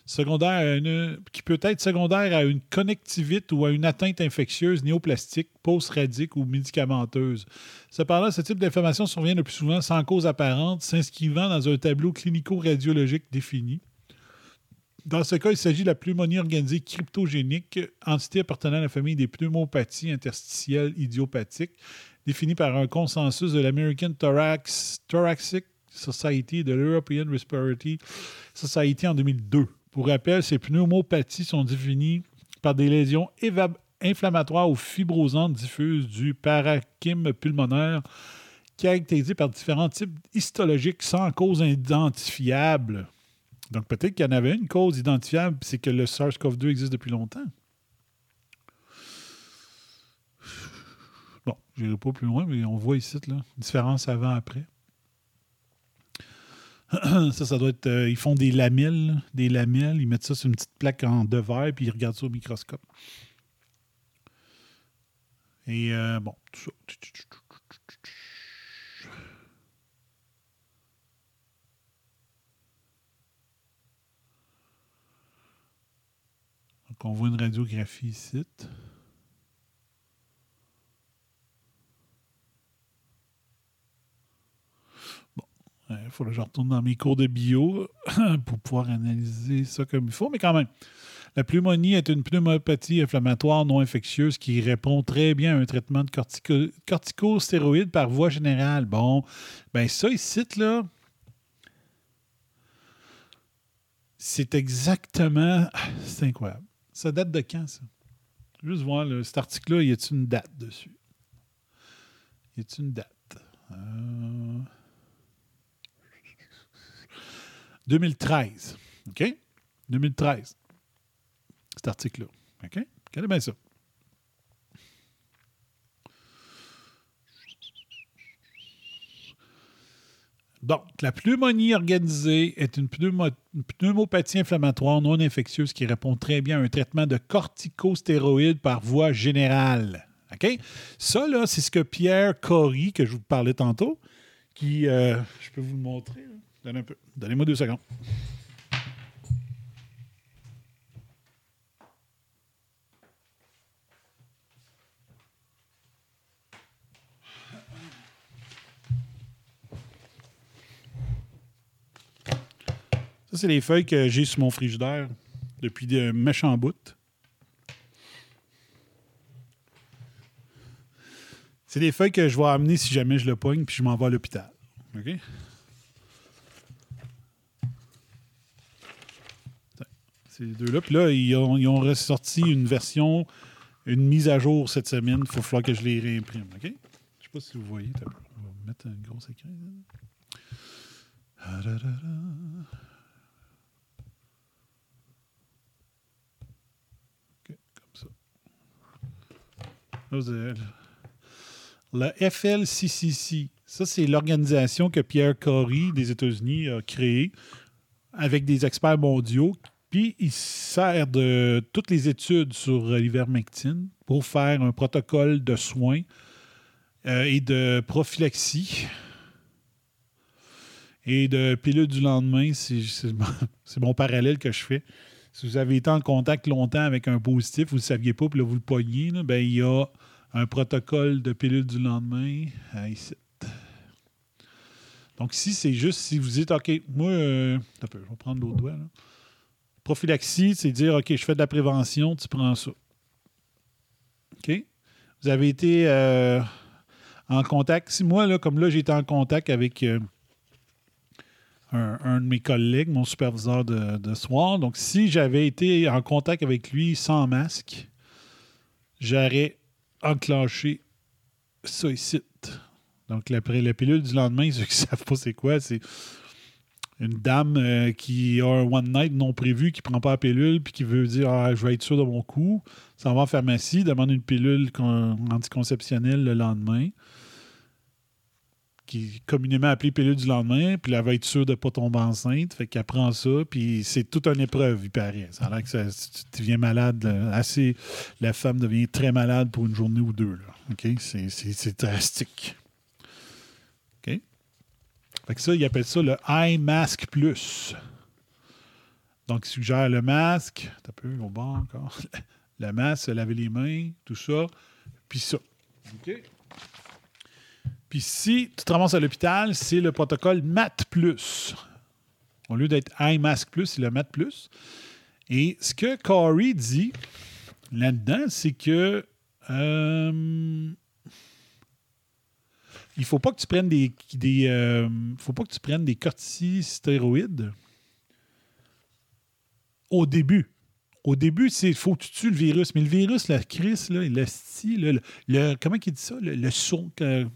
Secondaire à une- qui peut être secondaire à une connectivite ou à une atteinte infectieuse néoplastique, post-radique ou médicamenteuse. Cependant, ce type d'inflammation survient le plus souvent sans cause apparente, s'inscrivant dans un tableau clinico-radiologique défini. Dans ce cas, il s'agit de la pneumonie organisée cryptogénique, entité appartenant à la famille des pneumopathies interstitielles idiopathiques, définie par un consensus de l'American Thorax, Thoracic Society et de l'European Respiratory Society en 2002. Pour rappel, ces pneumopathies sont définies par des lésions inflammatoires ou fibrosantes diffuses du parachyme pulmonaire caractérisées par différents types histologiques sans cause identifiable. Donc peut-être qu'il y en avait une cause identifiable, c'est que le SARS-CoV-2 existe depuis longtemps. Bon, je n'irai pas plus loin, mais on voit ici, là, différence avant-après. ça, ça doit être. euh, ils font des lamelles, des lamelles, ils mettent ça sur une petite plaque en de verre, puis ils regardent ça au microscope. Et euh, bon, tout ça. Donc, on voit une radiographie ici. Il faut que je retourne dans mes cours de bio pour pouvoir analyser ça comme il faut, mais quand même. La pneumonie est une pneumopathie inflammatoire non infectieuse qui répond très bien à un traitement de cortico- corticostéroïdes par voie générale. Bon, ben ça ici, là, c'est exactement... C'est incroyable. Ça date de quand, ça? Juste voir, cet article-là, y a-t-il une date dessus? Y a-t-il une date? Euh... 2013. OK? 2013. Cet article-là. OK? Regardez bien ça. Donc, la pneumonie organisée est une, pneumo- une pneumopathie inflammatoire non infectieuse qui répond très bien à un traitement de corticostéroïdes par voie générale. OK? Ça, là, c'est ce que Pierre Cory, que je vous parlais tantôt, qui. euh, je peux vous le montrer. Donnez un peu. Donnez-moi deux secondes. Ça, c'est les feuilles que j'ai sur mon frigidaire depuis de méchants bouts. C'est des feuilles que je vais amener si jamais je le pogne, puis je m'en vais à l'hôpital. OK? Ces deux-là. Puis là, ils ont, ressorti une version, une mise à jour cette semaine. Il faut falloir que je les réimprime. OK? Je sais pas si vous voyez. On va mettre un gros écran. Ah, da, da, da. Le FLCCC, ça, c'est l'organisation que Pierre Corey des États-Unis a créée avec des experts mondiaux. Puis, il sert de toutes les études sur euh, l'ivermectine pour faire un protocole de soins euh, et de prophylaxie et de pilule du lendemain. C'est mon- parallèle que je fais. Si vous avez été en contact longtemps avec un positif, vous ne le saviez pas, puis là, vous le pognez, là, ben, il y a un protocole de pilule du lendemain ici. Donc, ici, c'est juste si vous dites, OK, moi, euh, je vais prendre l'autre doigt. là. Prophylaxie, c'est dire, OK, je fais de la prévention, tu prends ça. OK? Vous avez été euh, en contact. Si moi, là, comme là, j'ai été en contact avec euh, un, de mes collègues, mon superviseur de, soir. Donc, si j'avais été en contact avec lui sans masque, j'aurais enclenché ça ici. Donc, la, la pilule du lendemain, ceux qui ne savent pas c'est quoi, c'est une dame euh, qui a un one night non prévu, qui prend pas la pilule, puis qui veut dire ah, je vais être sûr de mon coup. S'en va en pharmacie, demande une pilule con- anticonceptionnelle le lendemain, qui est communément appelée pilule du lendemain, puis elle va être sûre de ne pas tomber enceinte. Fait qu'elle prend ça, puis c'est toute une épreuve, il paraît. Ça a l'air que tu deviens malade assez. La femme devient très malade pour une journée ou deux. C'est drastique. Fait que ça, ils appellent ça le Eye Mask Plus. Donc, ils suggèrent le masque. T'as peu, au bord encore. Le masque, laver les mains, tout ça. Puis ça. Puis si tu te ramasses à l'hôpital, c'est le protocole MAT+. Au lieu d'être Eye Mask Plus, c'est le MAT+. Et ce que Corey dit là-dedans, c'est que euh, il faut pas que tu prennes des, des euh, faut pas que tu prennes des corticostéroïdes au début. Au début, c'est faut que tu tues le virus. Mais le virus, la crise, là, le sti, là, le, comment il dit ça? Le, son. que-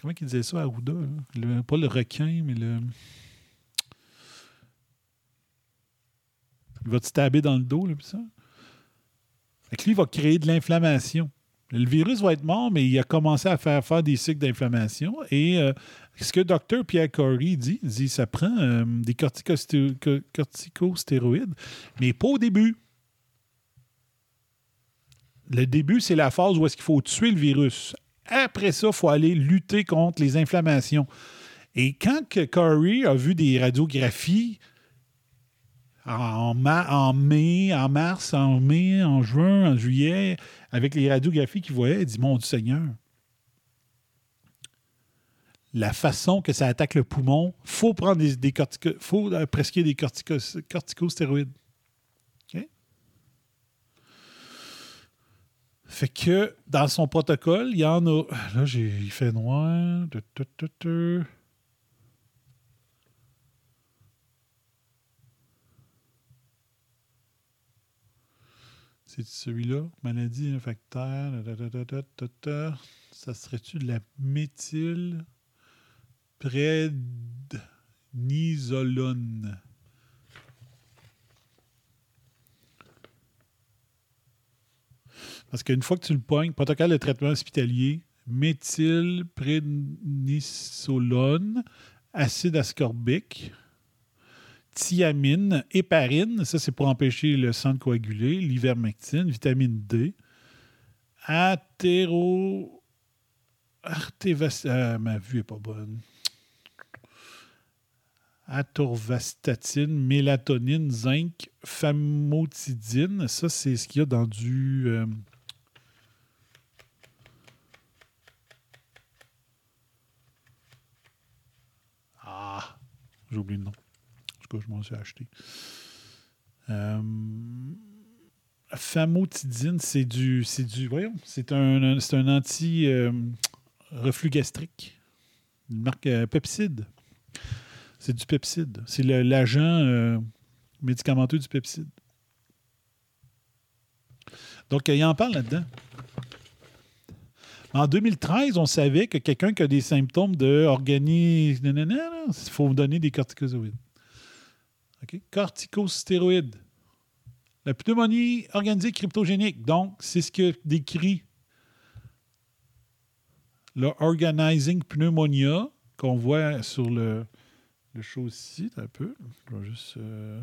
comment il disait ça à Arruda? Le- pas le requin, mais le. Il va te stabber dans le dos, là, puis ça. Fait que lui, il va créer de l'inflammation. Le virus va être mort, mais il a commencé à faire, faire des cycles d'inflammation. Et euh, ce que Dr. Pierre Corey dit, il dit ça prend euh, des corticosté- co- corticostéroïdes, mais pas au début. Le début, c'est la phase où est-ce qu'il faut tuer le virus. Après ça, il faut aller lutter contre les inflammations. Et quand que Corey a vu des radiographies en, en mai, en mars, en mai, en juin, en juillet, avec les radiographies qu'il voyait, dit Mon Dieu Seigneur, la façon que ça attaque le poumon, il faut prendre des, cortico- faut euh, prescrire des corticos- corticostéroïdes. OK? Fait que dans son protocole, il y en a. Là, j'ai fait noir. Tu, tu, tu, tu. C'est celui-là, maladie infectaire. Ça serait-tu de la méthyle prédnisolone? Parce qu'une fois que tu le pognes, protocole de traitement hospitalier, méthylprednisolone acide ascorbique, thiamine, héparine, ça c'est pour empêcher le sang de coaguler, l'ivermectine, vitamine D, athéro... Artévas... euh, ma vue est pas bonne. Atorvastatine, mélatonine, zinc, famotidine. Ça, c'est ce qu'il y a dans du... euh, Ah, j'ai oublié le nom. Je m'en suis acheté. Euh, famotidine, c'est du, c'est du, voyons, c'est un, c'est un anti euh, reflux gastrique, une marque euh, pepside. C'est du pepside. C'est l'agent euh, médicamenteux du pepside. Donc, il en parle là-dedans. En 2013, on savait que quelqu'un qui a des symptômes de il faut donner des corticozoïdes. OK? Corticostéroïdes. La pneumonie organisée cryptogénique. Donc, c'est ce que décrit le Organizing Pneumonia qu'on voit sur le, le show. Un peu. Je vais juste. euh,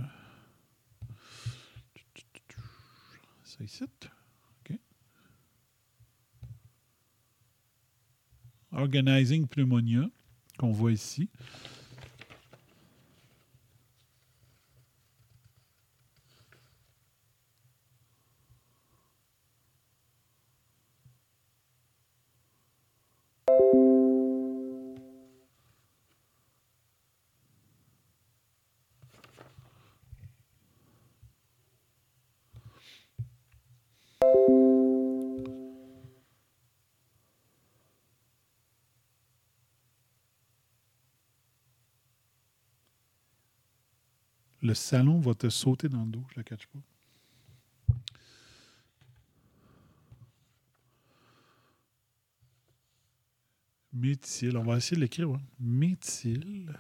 Ça ici. Organizing Pneumonia qu'on voit ici. Le salon va te sauter dans le dos, je le catch pas. Méthyle, on va essayer de l'écrire. Méthyle.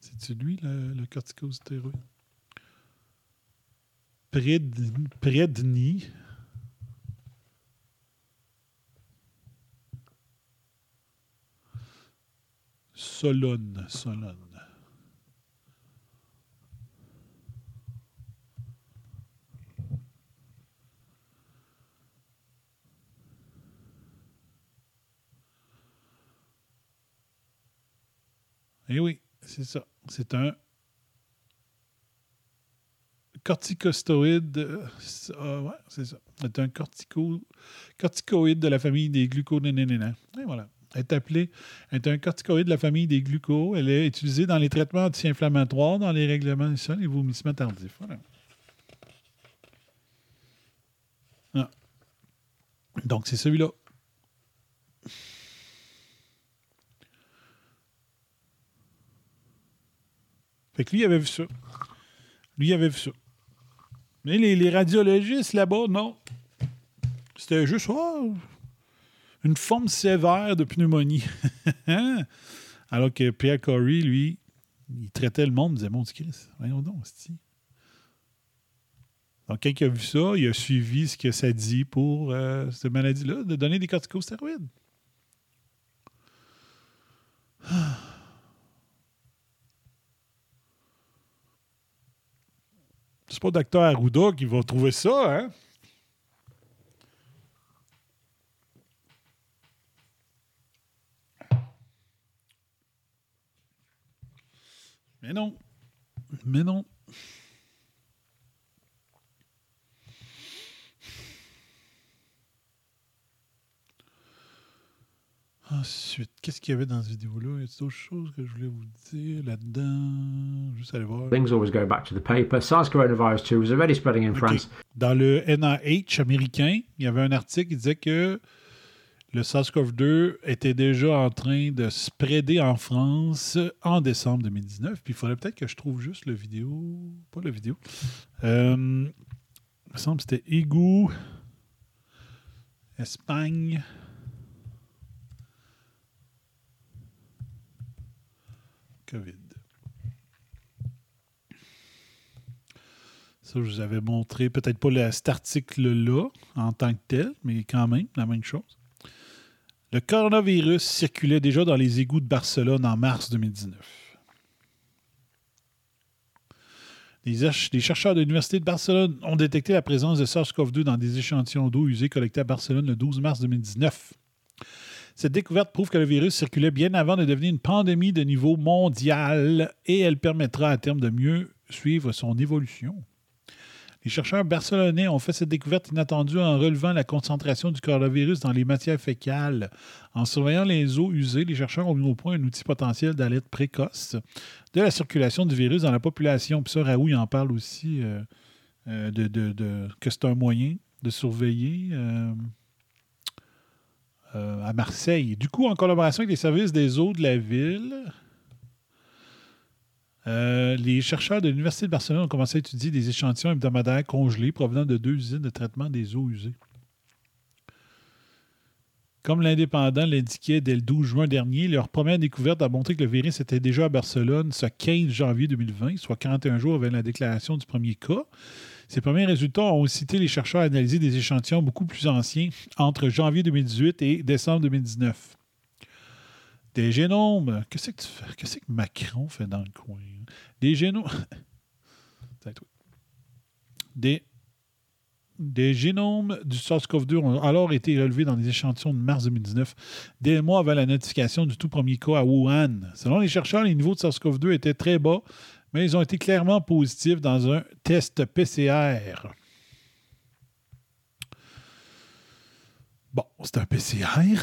C'est-tu lui, le, le corticostéroïde? Préd- Prédni. Solone. Solone. Eh oui, c'est ça. C'est un corticostoïde. euh, ah ouais, c'est ça. C'est un cortico, corticoïde de la famille des gluconénénénins. Et voilà. Elle est appelée, elle est un corticoïde de la famille des glucos. Elle est utilisée dans les traitements anti-inflammatoires, dans les règlements et vomissements tardifs. Voilà. Ah. Donc, c'est celui-là. Lui, il avait vu ça. Lui, il avait vu ça. Mais les, radiologistes là-bas, non. C'était juste oh, une forme sévère de pneumonie. Alors que Pierre Corey, lui, il traitait le monde, il disait Mon Dieu, Christ, voyons donc, Donc, quand il a vu ça, il a suivi ce que ça dit pour euh, cette maladie-là, de donner des corticostéroïdes. C'est pas Docteur Arruda qui va trouver ça, hein? Mais non. Mais non. Ensuite, qu'est-ce qu'il y avait dans cette vidéo-là? Y a d'autres choses que je voulais vous dire là-dedans? Juste aller voir. Things always go back to the paper. SARS coronavirus 2 was already spreading in. France. Dans le NIH américain, il y avait un article qui disait que le SARS-CoV-2 était déjà en train de se spreader en France en décembre 2019. Puis il faudrait peut-être que je trouve juste le vidéo. Pas la vidéo. Euh, il me semble que c'était Égout, Espagne. COVID. Ça, je vous avais montré, peut-être pas cet article-là en tant que tel, mais quand même, la même chose. Le coronavirus circulait déjà dans les égouts de Barcelone en mars 2019. Les, chercheurs de l'Université de Barcelone ont détecté la présence de SARS-CoV-2 dans des échantillons d'eau usés collectés à Barcelone le 12 mars 2019. Cette découverte prouve que le virus circulait bien avant de devenir une pandémie de niveau mondial et elle permettra à terme de mieux suivre son évolution. Les chercheurs barcelonais ont fait cette découverte inattendue en relevant la concentration du coronavirus dans les matières fécales. En surveillant les eaux usées, les chercheurs ont mis au point un outil potentiel d'alerte précoce de la circulation du virus dans la population. Puis ça, Raoult en parle aussi euh, euh, de- que c'est un moyen de surveiller euh, euh, à Marseille. Du coup, en collaboration avec les services des eaux de la ville, euh, les chercheurs de l'Université de Barcelone ont commencé à étudier des échantillons hebdomadaires congelés provenant de deux usines de traitement des eaux usées. Comme l'Indépendant l'indiquait dès le 12 juin dernier, leur première découverte a montré que le virus était déjà à Barcelone ce 15 janvier 2020, soit 41 jours avant la déclaration du premier cas. Ces premiers résultats ont incité les chercheurs à analyser des échantillons beaucoup plus anciens entre janvier 2018 et décembre 2019. Des génomes. Qu'est-ce que tu fais? Qu'est-ce que Macron fait dans le coin? Des génomes. Des, des génomes du SARS-CoV-2 ont alors été relevés dans des échantillons de mars 2019, des mois avant la notification du tout premier cas à Wuhan. Selon les chercheurs, les niveaux de SARS-CoV-2 étaient très bas, mais ils ont été clairement positifs dans un test PCR. Bon, c'est un PCR.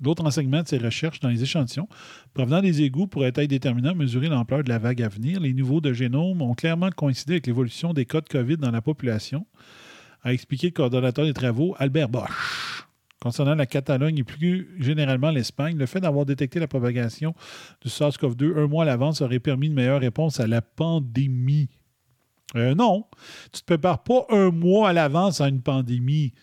D'autres enseignements de ces recherches dans les échantillons provenant des égouts pourraient être déterminants mesurer l'ampleur de la vague à venir. Les niveaux de génome ont clairement coïncidé avec l'évolution des cas de COVID dans la population, a expliqué le coordonnateur des travaux Albert Bosch. Concernant la Catalogne et plus généralement l'Espagne, le fait d'avoir détecté la propagation du SARS-CoV-2 un mois à l'avance aurait permis une meilleure réponse à la pandémie. Euh, non, tu ne te prépares pas un mois à l'avance à une pandémie.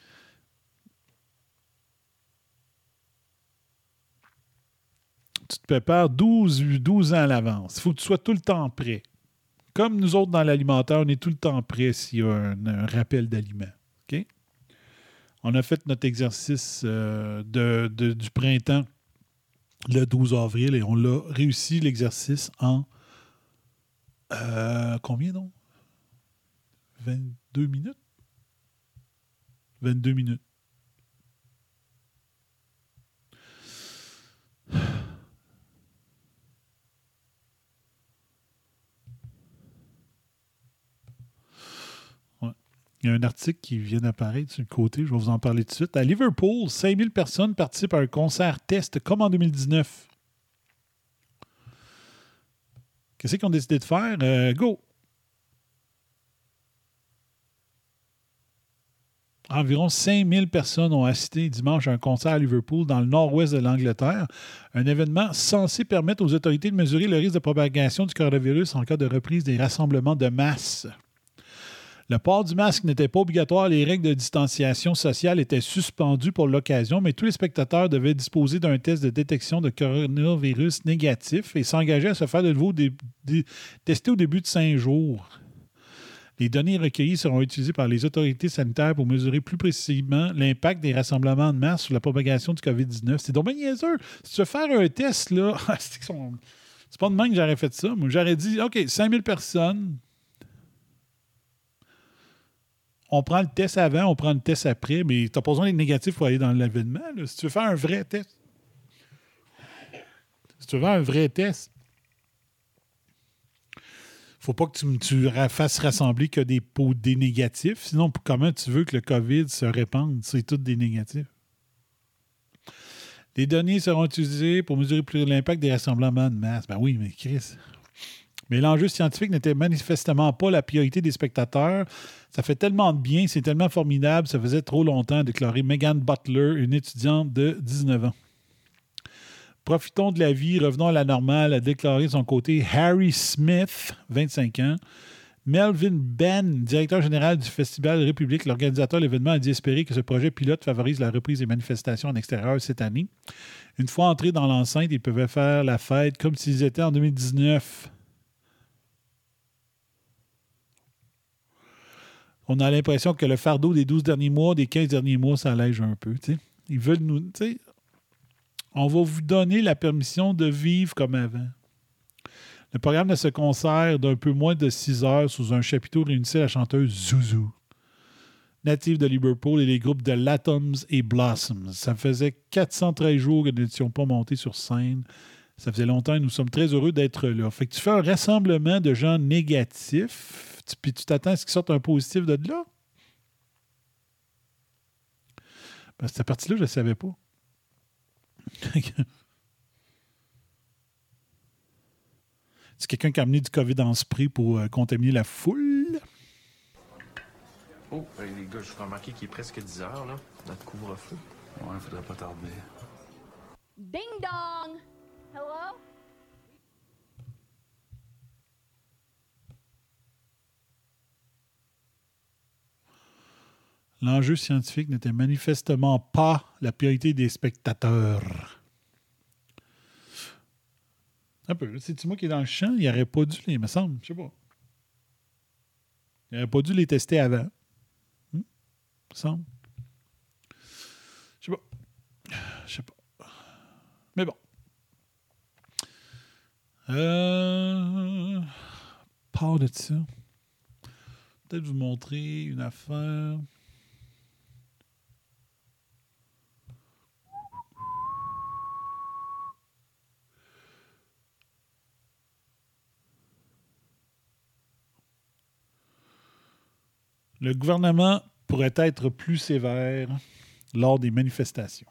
tu te prépares 12, 12 ans à l'avance. Il faut que tu sois tout le temps prêt. Comme nous autres dans l'alimentaire, on est tout le temps prêt s'il y a un, rappel d'aliments. OK? On a fait notre exercice euh, du printemps le 12 avril et on l'a réussi l'exercice en euh, combien donc? 22 minutes? 22 minutes. Il y a un article qui vient d'apparaître sur le côté, je vais vous en parler tout de suite. À Liverpool, 5000 personnes participent à un concert test comme en 2019. Qu'est-ce qu'ils ont décidé de faire? Euh, go! Environ 5000 personnes ont assisté dimanche à un concert à Liverpool dans le nord-ouest de l'Angleterre, un événement censé permettre aux autorités de mesurer le risque de propagation du coronavirus en cas de reprise des rassemblements de masse. Le port du masque n'était pas obligatoire, les règles de distanciation sociale étaient suspendues pour l'occasion, mais tous les spectateurs devaient disposer d'un test de détection de coronavirus négatif et s'engager à se faire de nouveau tester au début de cinq jours. Les données recueillies seront utilisées par les autorités sanitaires pour mesurer plus précisément l'impact des rassemblements de masse sur la propagation du COVID-19. C'est donc bien. Si tu veux faire un test, là, c'est pas de même que j'aurais fait ça. Moi, j'aurais dit, OK, 5000 personnes, on prend le test avant, on prend le test après, mais tu n'as pas besoin d'être négatif pour aller dans l'événement. Si tu veux faire un vrai test, si tu veux un vrai test, faut pas que tu, fasses rassembler que des pots des négatifs. Sinon, comment tu veux que le COVID se répande? C'est tout des négatifs. Les données seront utilisées pour mesurer plus l'impact des rassemblements de masse. Ben oui, mais Chris. Mais l'enjeu scientifique n'était manifestement pas la priorité des spectateurs. Ça fait tellement de bien, c'est tellement formidable, ça faisait trop longtemps, a déclaré Megan Butler, une étudiante de 19 ans. Profitons de la vie, revenons à la normale, a déclaré son côté Harry Smith, 25 ans. Melvin Ben, directeur général du Festival République, l'organisateur de l'événement, a dit espérer que ce projet pilote favorise la reprise des manifestations en extérieur cette année. Une fois entrés dans l'enceinte, ils pouvaient faire la fête comme s'ils étaient en 2019. On a l'impression que le fardeau des 12 derniers mois, des 15 derniers mois, ça allège un peu. Ils veulent nous. On va vous donner la permission de vivre comme avant. Le programme de ce concert d'un peu moins de 6 heures sous un chapiteau réunissait la chanteuse Zuzu, native de Liverpool, et les groupes de Latoms et Blossoms. Ça faisait 413 jours que nous n'étions pas montés sur scène. Ça faisait longtemps et nous sommes très heureux d'être là. Fait que tu fais un rassemblement de gens négatifs, tu- puis tu t'attends à ce qu'ils sortent un positif de là? Ben, cette partie-là, je ne savais pas. C'est quelqu'un qui a amené du COVID en spray pour euh, contaminer la foule? Oh, ben, les gars, je vous remarquer qu'il est presque 10 heures, là, notre couvre-feu. Ouais, faudrait pas tarder. Ding dong! Hello? L'enjeu scientifique n'était manifestement pas la priorité des spectateurs. Un peu. C'est-tu moi qui est dans le champ? Il n'aurait pas dû les, me semble. Je sais pas. Il n'aurait pas dû les tester avant. Hmm? Me semble. Je sais pas. Je sais pas. Mais bon. Euh... Part de ça. Peut-être vous montrer une affaire. Le gouvernement pourrait être plus sévère lors des manifestations.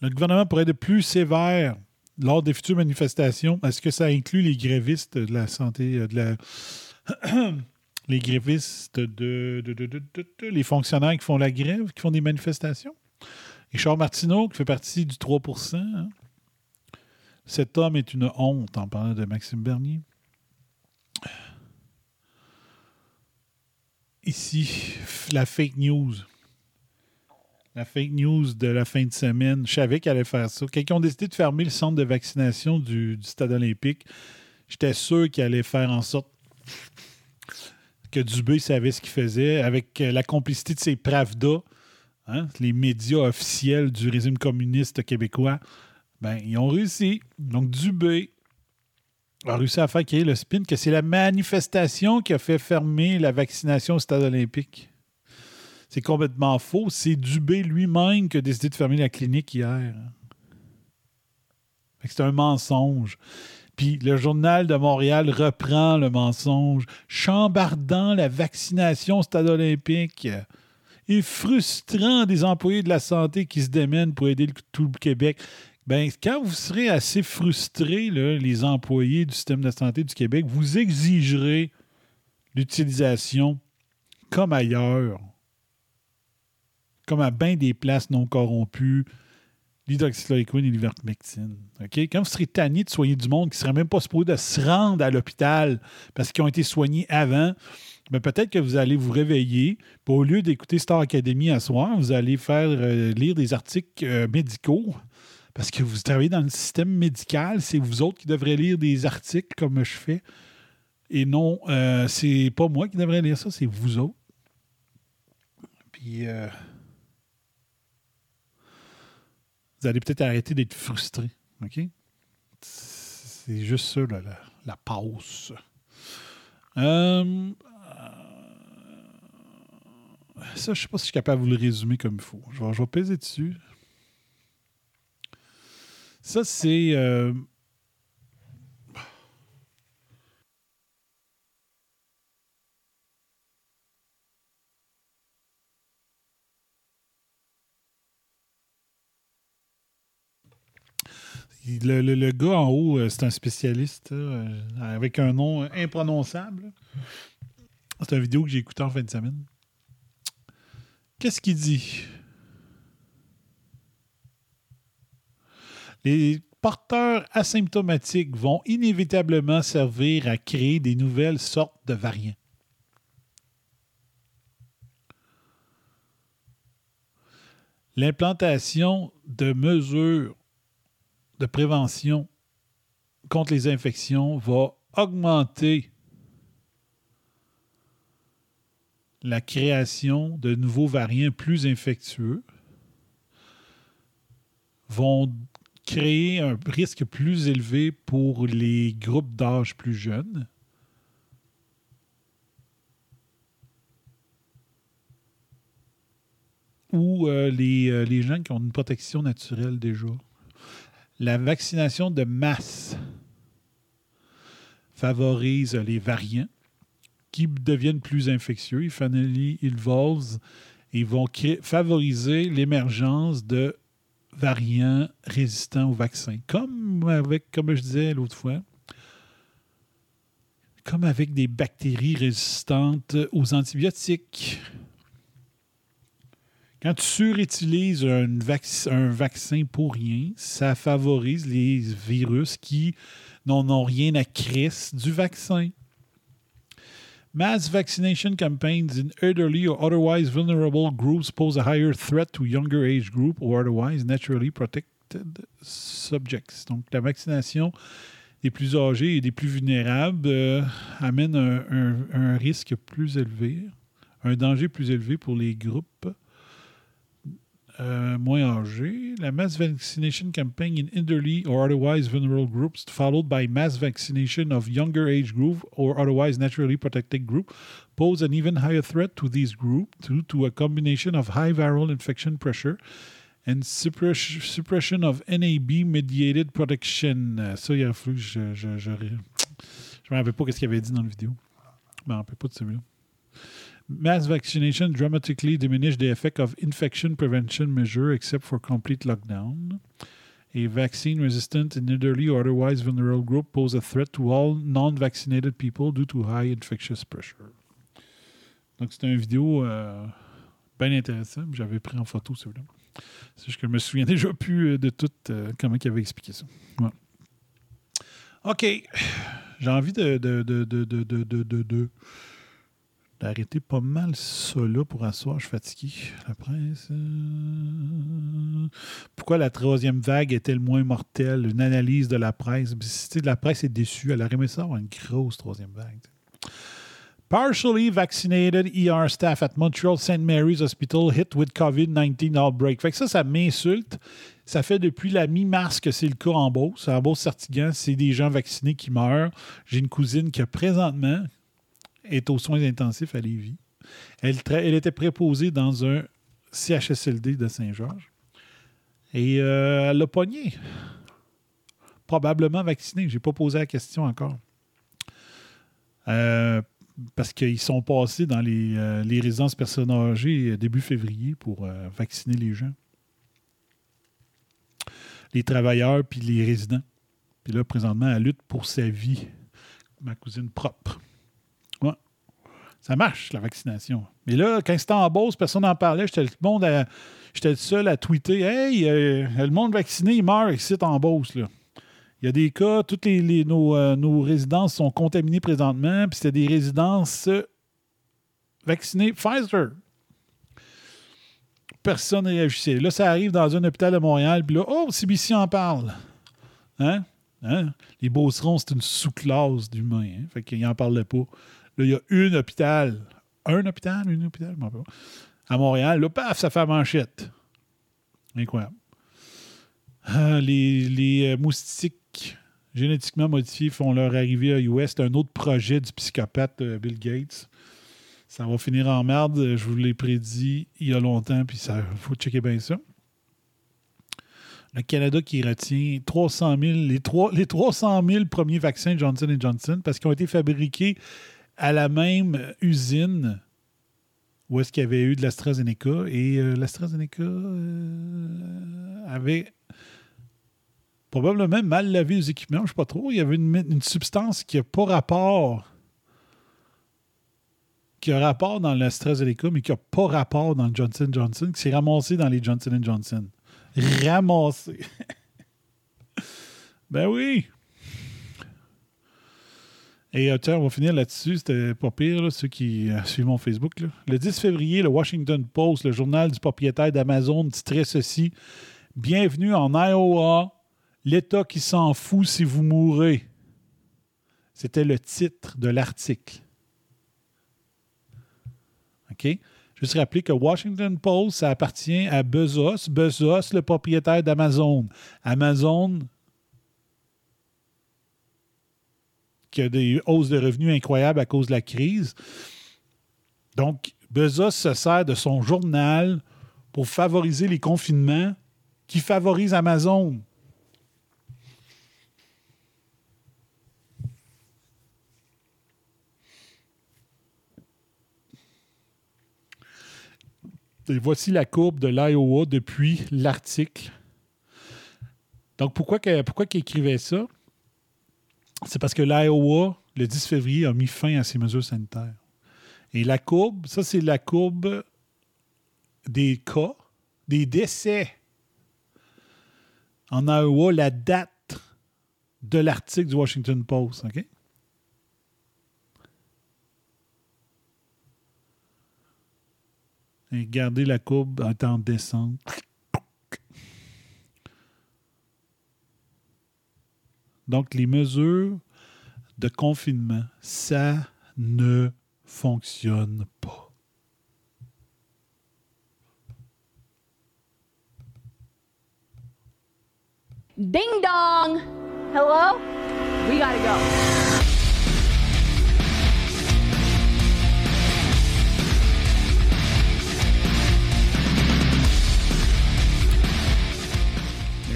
Le gouvernement pourrait être plus sévère lors des futures manifestations. Est-ce que ça inclut les grévistes de la santé, euh, les grévistes de, les fonctionnaires qui font la grève, qui font des manifestations? Richard Martineau, qui fait partie du 3% hein? Cet homme est une honte en parlant de Maxime Bernier. Ici, la fake news. La fake news de la fin de semaine. Je savais qu'elle allait faire ça. Ils ont décidé de fermer le centre de vaccination du, du stade olympique, j'étais sûr qu'il allait faire en sorte que Dubé savait ce qu'il faisait avec euh, la complicité de ses Pravda, hein, les médias officiels du régime communiste québécois. Ben, ils ont réussi. Donc, Dubé a réussi à faire créer le spin que c'est la manifestation qui a fait fermer la vaccination au stade olympique. C'est complètement faux. C'est Dubé lui-même qui a décidé de fermer la clinique hier. C'est un mensonge. Puis le journal de Montréal reprend le mensonge, chambardant la vaccination au stade olympique et frustrant des employés de la santé qui se démènent pour aider tout le Québec. Ben, quand vous serez assez frustrés, les employés du système de santé du Québec, vous exigerez l'utilisation comme ailleurs comme à bien des places non corrompues, l'hydroxychloroquine et l'ivermectine. OK? Quand vous serez tanné de soigner du monde qui ne serait même pas supposé de se rendre à l'hôpital parce qu'ils ont été soignés avant, ben peut-être que vous allez vous réveiller, au lieu d'écouter Star Academy à soir, vous allez faire euh, lire des articles euh, médicaux parce que vous travaillez dans le système médical. C'est vous autres qui devrez lire des articles comme je fais. Et non, euh, c'est pas moi qui devrais lire ça, c'est vous autres. Puis, euh, vous allez peut-être arrêter d'être frustré. OK? C'est juste ça, là, la, pause. Euh, euh, ça, je sais pas si je suis capable de vous le résumer comme il faut. Je vais, je vais peser dessus. Ça, c'est. euh, le, gars en haut, euh, c'est un spécialiste euh, avec un nom imprononçable. C'est une vidéo que j'ai écoutée en fin de semaine. Qu'est-ce qu'il dit? Les porteurs asymptomatiques vont inévitablement servir à créer des nouvelles sortes de variants. L'implantation de mesures de prévention contre les infections va augmenter la création de nouveaux variants plus infectieux, vont créer un risque plus élevé pour les groupes d'âge plus jeunes. ou euh, les, euh, les gens qui ont une protection naturelle déjà. La vaccination de masse favorise les variants qui deviennent plus infectieux. Ils finally et vont favoriser l'émergence de variants résistants au vaccin. Comme avec, comme je disais l'autre fois, comme avec des bactéries résistantes aux antibiotiques. Quand tu surutilises un, vac- un vaccin pour rien, ça favorise les virus qui n'en ont rien à crisser du vaccin. Mass vaccination campaigns in elderly or otherwise vulnerable groups pose a higher threat to younger age group or otherwise naturally protected subjects. Donc, la vaccination des plus âgés et des plus vulnérables euh, amène un risque plus élevé, un danger plus élevé pour les groupes euh, moins âgés. La mass vaccination campaign in elderly or otherwise vulnerable groups, followed by mass vaccination of younger age group or otherwise naturally protected group, pose an even higher threat to these groups due to a combination of high viral infection pressure and suppress- suppression of NAB-mediated protection. Ça, il a fallu je... Je je, je, me rappelle pas ce qu'il avait dit dans la vidéo. Je me rappelle pas de celui-là. Mass vaccination dramatically diminish the effect of infection prevention measure except for complete lockdown. A vaccine resistant and elderly or otherwise vulnerable group pose a threat to all non-vaccinated people due to high infectious pressure. Donc, c'est une vidéo euh, bien intéressante. J'avais pris en photo celui-là. C'est juste que je me souviens déjà plus euh, de tout euh, comment il avait expliqué ça. Ouais. OK. J'ai envie de, de, de, de, de, de, de, de- de- d'arrêter pas mal ça là pour asseoir. Je suis fatigué. La presse. euh, Pourquoi la troisième vague est-elle moins mortelle? Une analyse de la presse. La presse est déçue. Elle aurait aimé ça avoir une grosse troisième vague. Partially vaccinated ER staff at Montreal St. Mary's Hospital hit with COVID-19 outbreak. Fait que ça, ça m'insulte. Ça fait depuis la mi-mars que c'est le cas en Beauce. En Beauce-Sartigan, c'est des gens vaccinés qui meurent. J'ai une cousine qui, présentement, est aux soins intensifs à Lévis. Elle, était préposée dans un CHSLD de Saint-Georges. Et euh, elle l'a pogné. Probablement vaccinée. Je n'ai pas posé la question encore. Euh, parce qu'ils sont passés dans les, euh, résidences personnes âgées début février pour vacciner les gens. Les travailleurs puis les résidents. Puis là, présentement, elle lutte pour sa vie. Ma cousine propre. Ça marche, la vaccination. Mais là, quand c'était en Beauce, personne n'en parlait. J'étais le, monde à- j'étais le seul à tweeter Hey, euh, le monde vacciné, il meurt ici en Beauce. Là. Il y a des cas, toutes les- nos, euh, nos résidences sont contaminées présentement, puis c'était des résidences euh, vaccinées Pfizer. Personne ne réagissait. Là, ça arrive dans un hôpital de Montréal, puis là, oh, CBC en parle. Hein? Hein? Les Beaucerons, c'est une sous-classe d'humains. Hein? Fait qu'ils n'en parlaient pas. Là, il y a un hôpital. Un hôpital? Un hôpital? Je m'en pas. À Montréal, là, paf, ça fait manchette. Incroyable. Ah, les, les, euh, moustiques génétiquement modifiés font leur arrivée à US. Un autre projet du psychopathe euh, Bill Gates. Ça va finir en merde. Je vous l'ai prédit il y a longtemps, puis ça faut checker bien ça. Le Canada qui retient 300 000, les, trois- les 300 000 premiers vaccins Johnson Johnson parce qu'ils ont été fabriqués à la même usine où est-ce qu'il y avait eu de l'AstraZeneca. Et euh, l'AstraZeneca euh, avait probablement mal lavé les équipements, je ne sais pas trop. Il y avait une, substance qui n'a pas rapport qui a rapport dans l'AstraZeneca, mais qui n'a pas rapport dans le Johnson Johnson, qui s'est ramassé dans les Johnson Johnson. Ramassé. ben oui. Et euh, tiens, on va finir là-dessus. C'était pas pire, ceux qui euh, suivent mon Facebook. Le 10 février, le Washington Post, le journal du propriétaire d'Amazon, titrait ceci Bienvenue en Iowa, l'État qui s'en fout si vous mourrez. C'était le titre de l'article. OK? Juste rappeler que Washington Post, ça appartient à Bezos. Bezos, le propriétaire d'Amazon. Amazon, qui a des hausses de revenus incroyables à cause de la crise. Donc, Bezos se sert de son journal pour favoriser les confinements qui favorisent Amazon. Et voici la courbe de l'Iowa depuis l'article. Donc, pourquoi, pourquoi qu'il écrivait ça? C'est parce que l'Iowa, le 10 février, a mis fin à ses mesures sanitaires. Et la courbe, ça, c'est la courbe des cas, des décès en Iowa, la date de l'article du Washington Post. OK? Regardez la courbe est en descente. Donc, les mesures de confinement, ça ne fonctionne pas. Ding dong! Hello? We gotta go.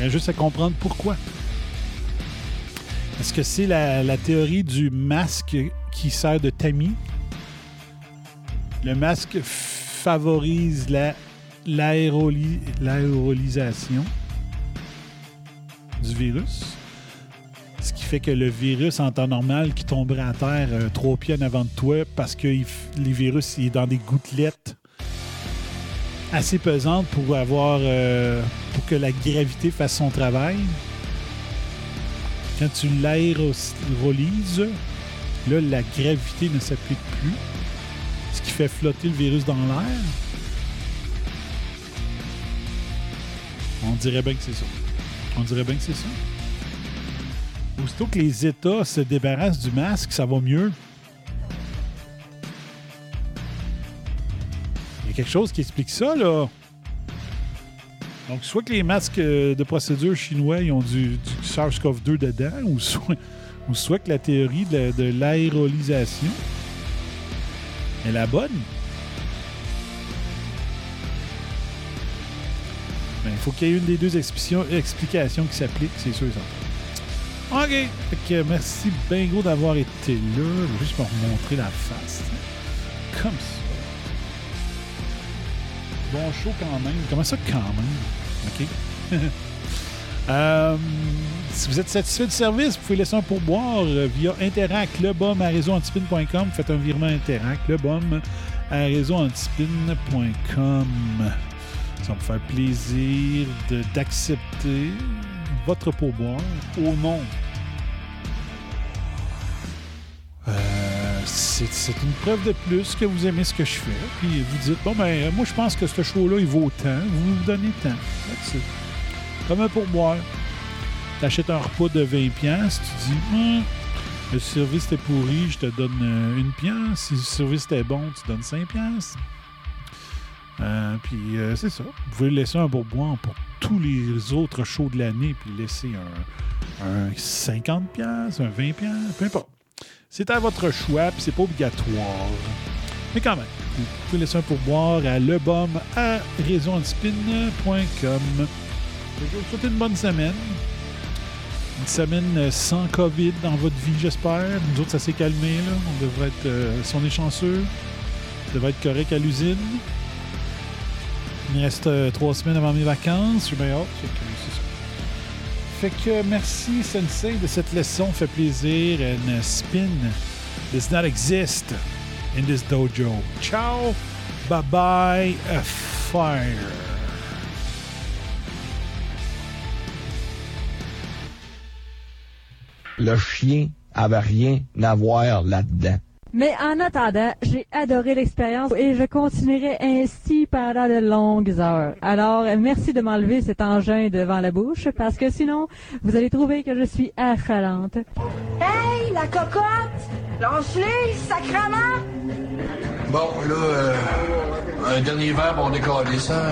Juste à comprendre pourquoi. Est-ce que c'est la, théorie du masque qui sert de tamis? Le masque favorise la, l'aéroli- l'aérolisation du virus. Ce qui fait que le virus, en temps normal, qui tomberait à terre euh, trois pieds en avant de toi parce que il les virus il est dans des gouttelettes assez pesantes pour avoir euh, pour que la gravité fasse son travail. Quand tu l'aérolises, là, la gravité ne s'applique plus, ce qui fait flotter le virus dans l'air. On dirait bien que c'est ça. On dirait bien que c'est ça. Aussitôt que les États se débarrassent du masque, ça va mieux. Il y a quelque chose qui explique ça, là. Donc, soit que les masques euh, de procédure chinois ils ont du, du SARS-CoV-2 dedans, ou soit, que la théorie de, de l'aérolisation est la bonne. Il faut qu'il y ait une des deux explications, qui s'applique, c'est sûr et. OK. Fait que merci bien gros d'avoir été là. Juste me remontrer la face. Comme ça. Bon show quand même. Comment ça quand même? Euh, si vous êtes satisfait du service, vous pouvez laisser un pourboire euh, via Interact, le bum à réseauantipine.com. Faites un virement Interact, le bum à réseauantipine.com. Ça me faire plaisir d'accepter votre pourboire au nom. Euh, c'est une preuve de plus que vous aimez ce que je fais. Puis vous dites, bon, ben, moi, je pense que ce show-là, il vaut tant. Vous vous donnez tant. That's. Comme un pourboire. T'achètes un repas de 20$, piastres, tu dis, Hum, le service était pourri, je te donne euh, une pièce. Si le service était bon, tu donnes 5$. piastres. Euh, puis euh, c'est ça. Vous pouvez laisser un pourboire pour tous les autres shows de l'année, puis laisser un, un 50$, piastres, un 20$, piastres, peu importe. C'est à votre choix, puis c'est pas obligatoire. Mais quand même, vous pouvez laisser un pourboire à lebum à réseauantispin.com. Je vous souhaite une bonne semaine. Une semaine euh, sans COVID dans votre vie, j'espère. Nous autres, ça s'est calmé. Là. On devrait être, euh, si on est chanceux, on devrait être correct à l'usine. Il me reste euh, trois semaines avant mes vacances. Je suis bien hâte. Fait que, merci, Sensei, de cette leçon. Fait plaisir. And spin does not exist in this dojo. Ciao. Bye bye. Fire. Le chien avait rien à voir là-dedans. Mais en attendant, j'ai adoré l'expérience et je continuerai ainsi pendant de longues heures. Alors, merci de m'enlever cet engin devant la bouche parce que sinon, vous allez trouver que je suis affalante. Hey, la cocotte! Lance-les, sacrement! Bon, là, euh, un dernier verre pour décoller ça.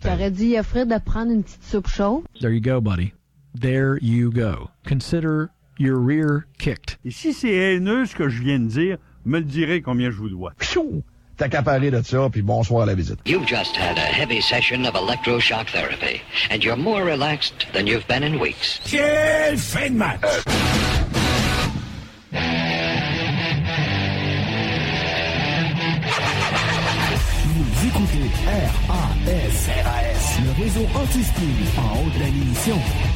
T'aurais dit à Fred de prendre une petite soupe chaude? There you go, buddy. There you go. Consider your rear kicked. Et si c'est haineux ce que je viens de dire, me le direz combien je vous dois. Pfiou! T'as qu'à parler de ça, puis bonsoir à la visite. You've just had a heavy session of electroshock therapy, and you're more relaxed than you've been in weeks. Quelle fin de match! Vous écoutez RAS, RAS, le réseau anti-spin en haut de la.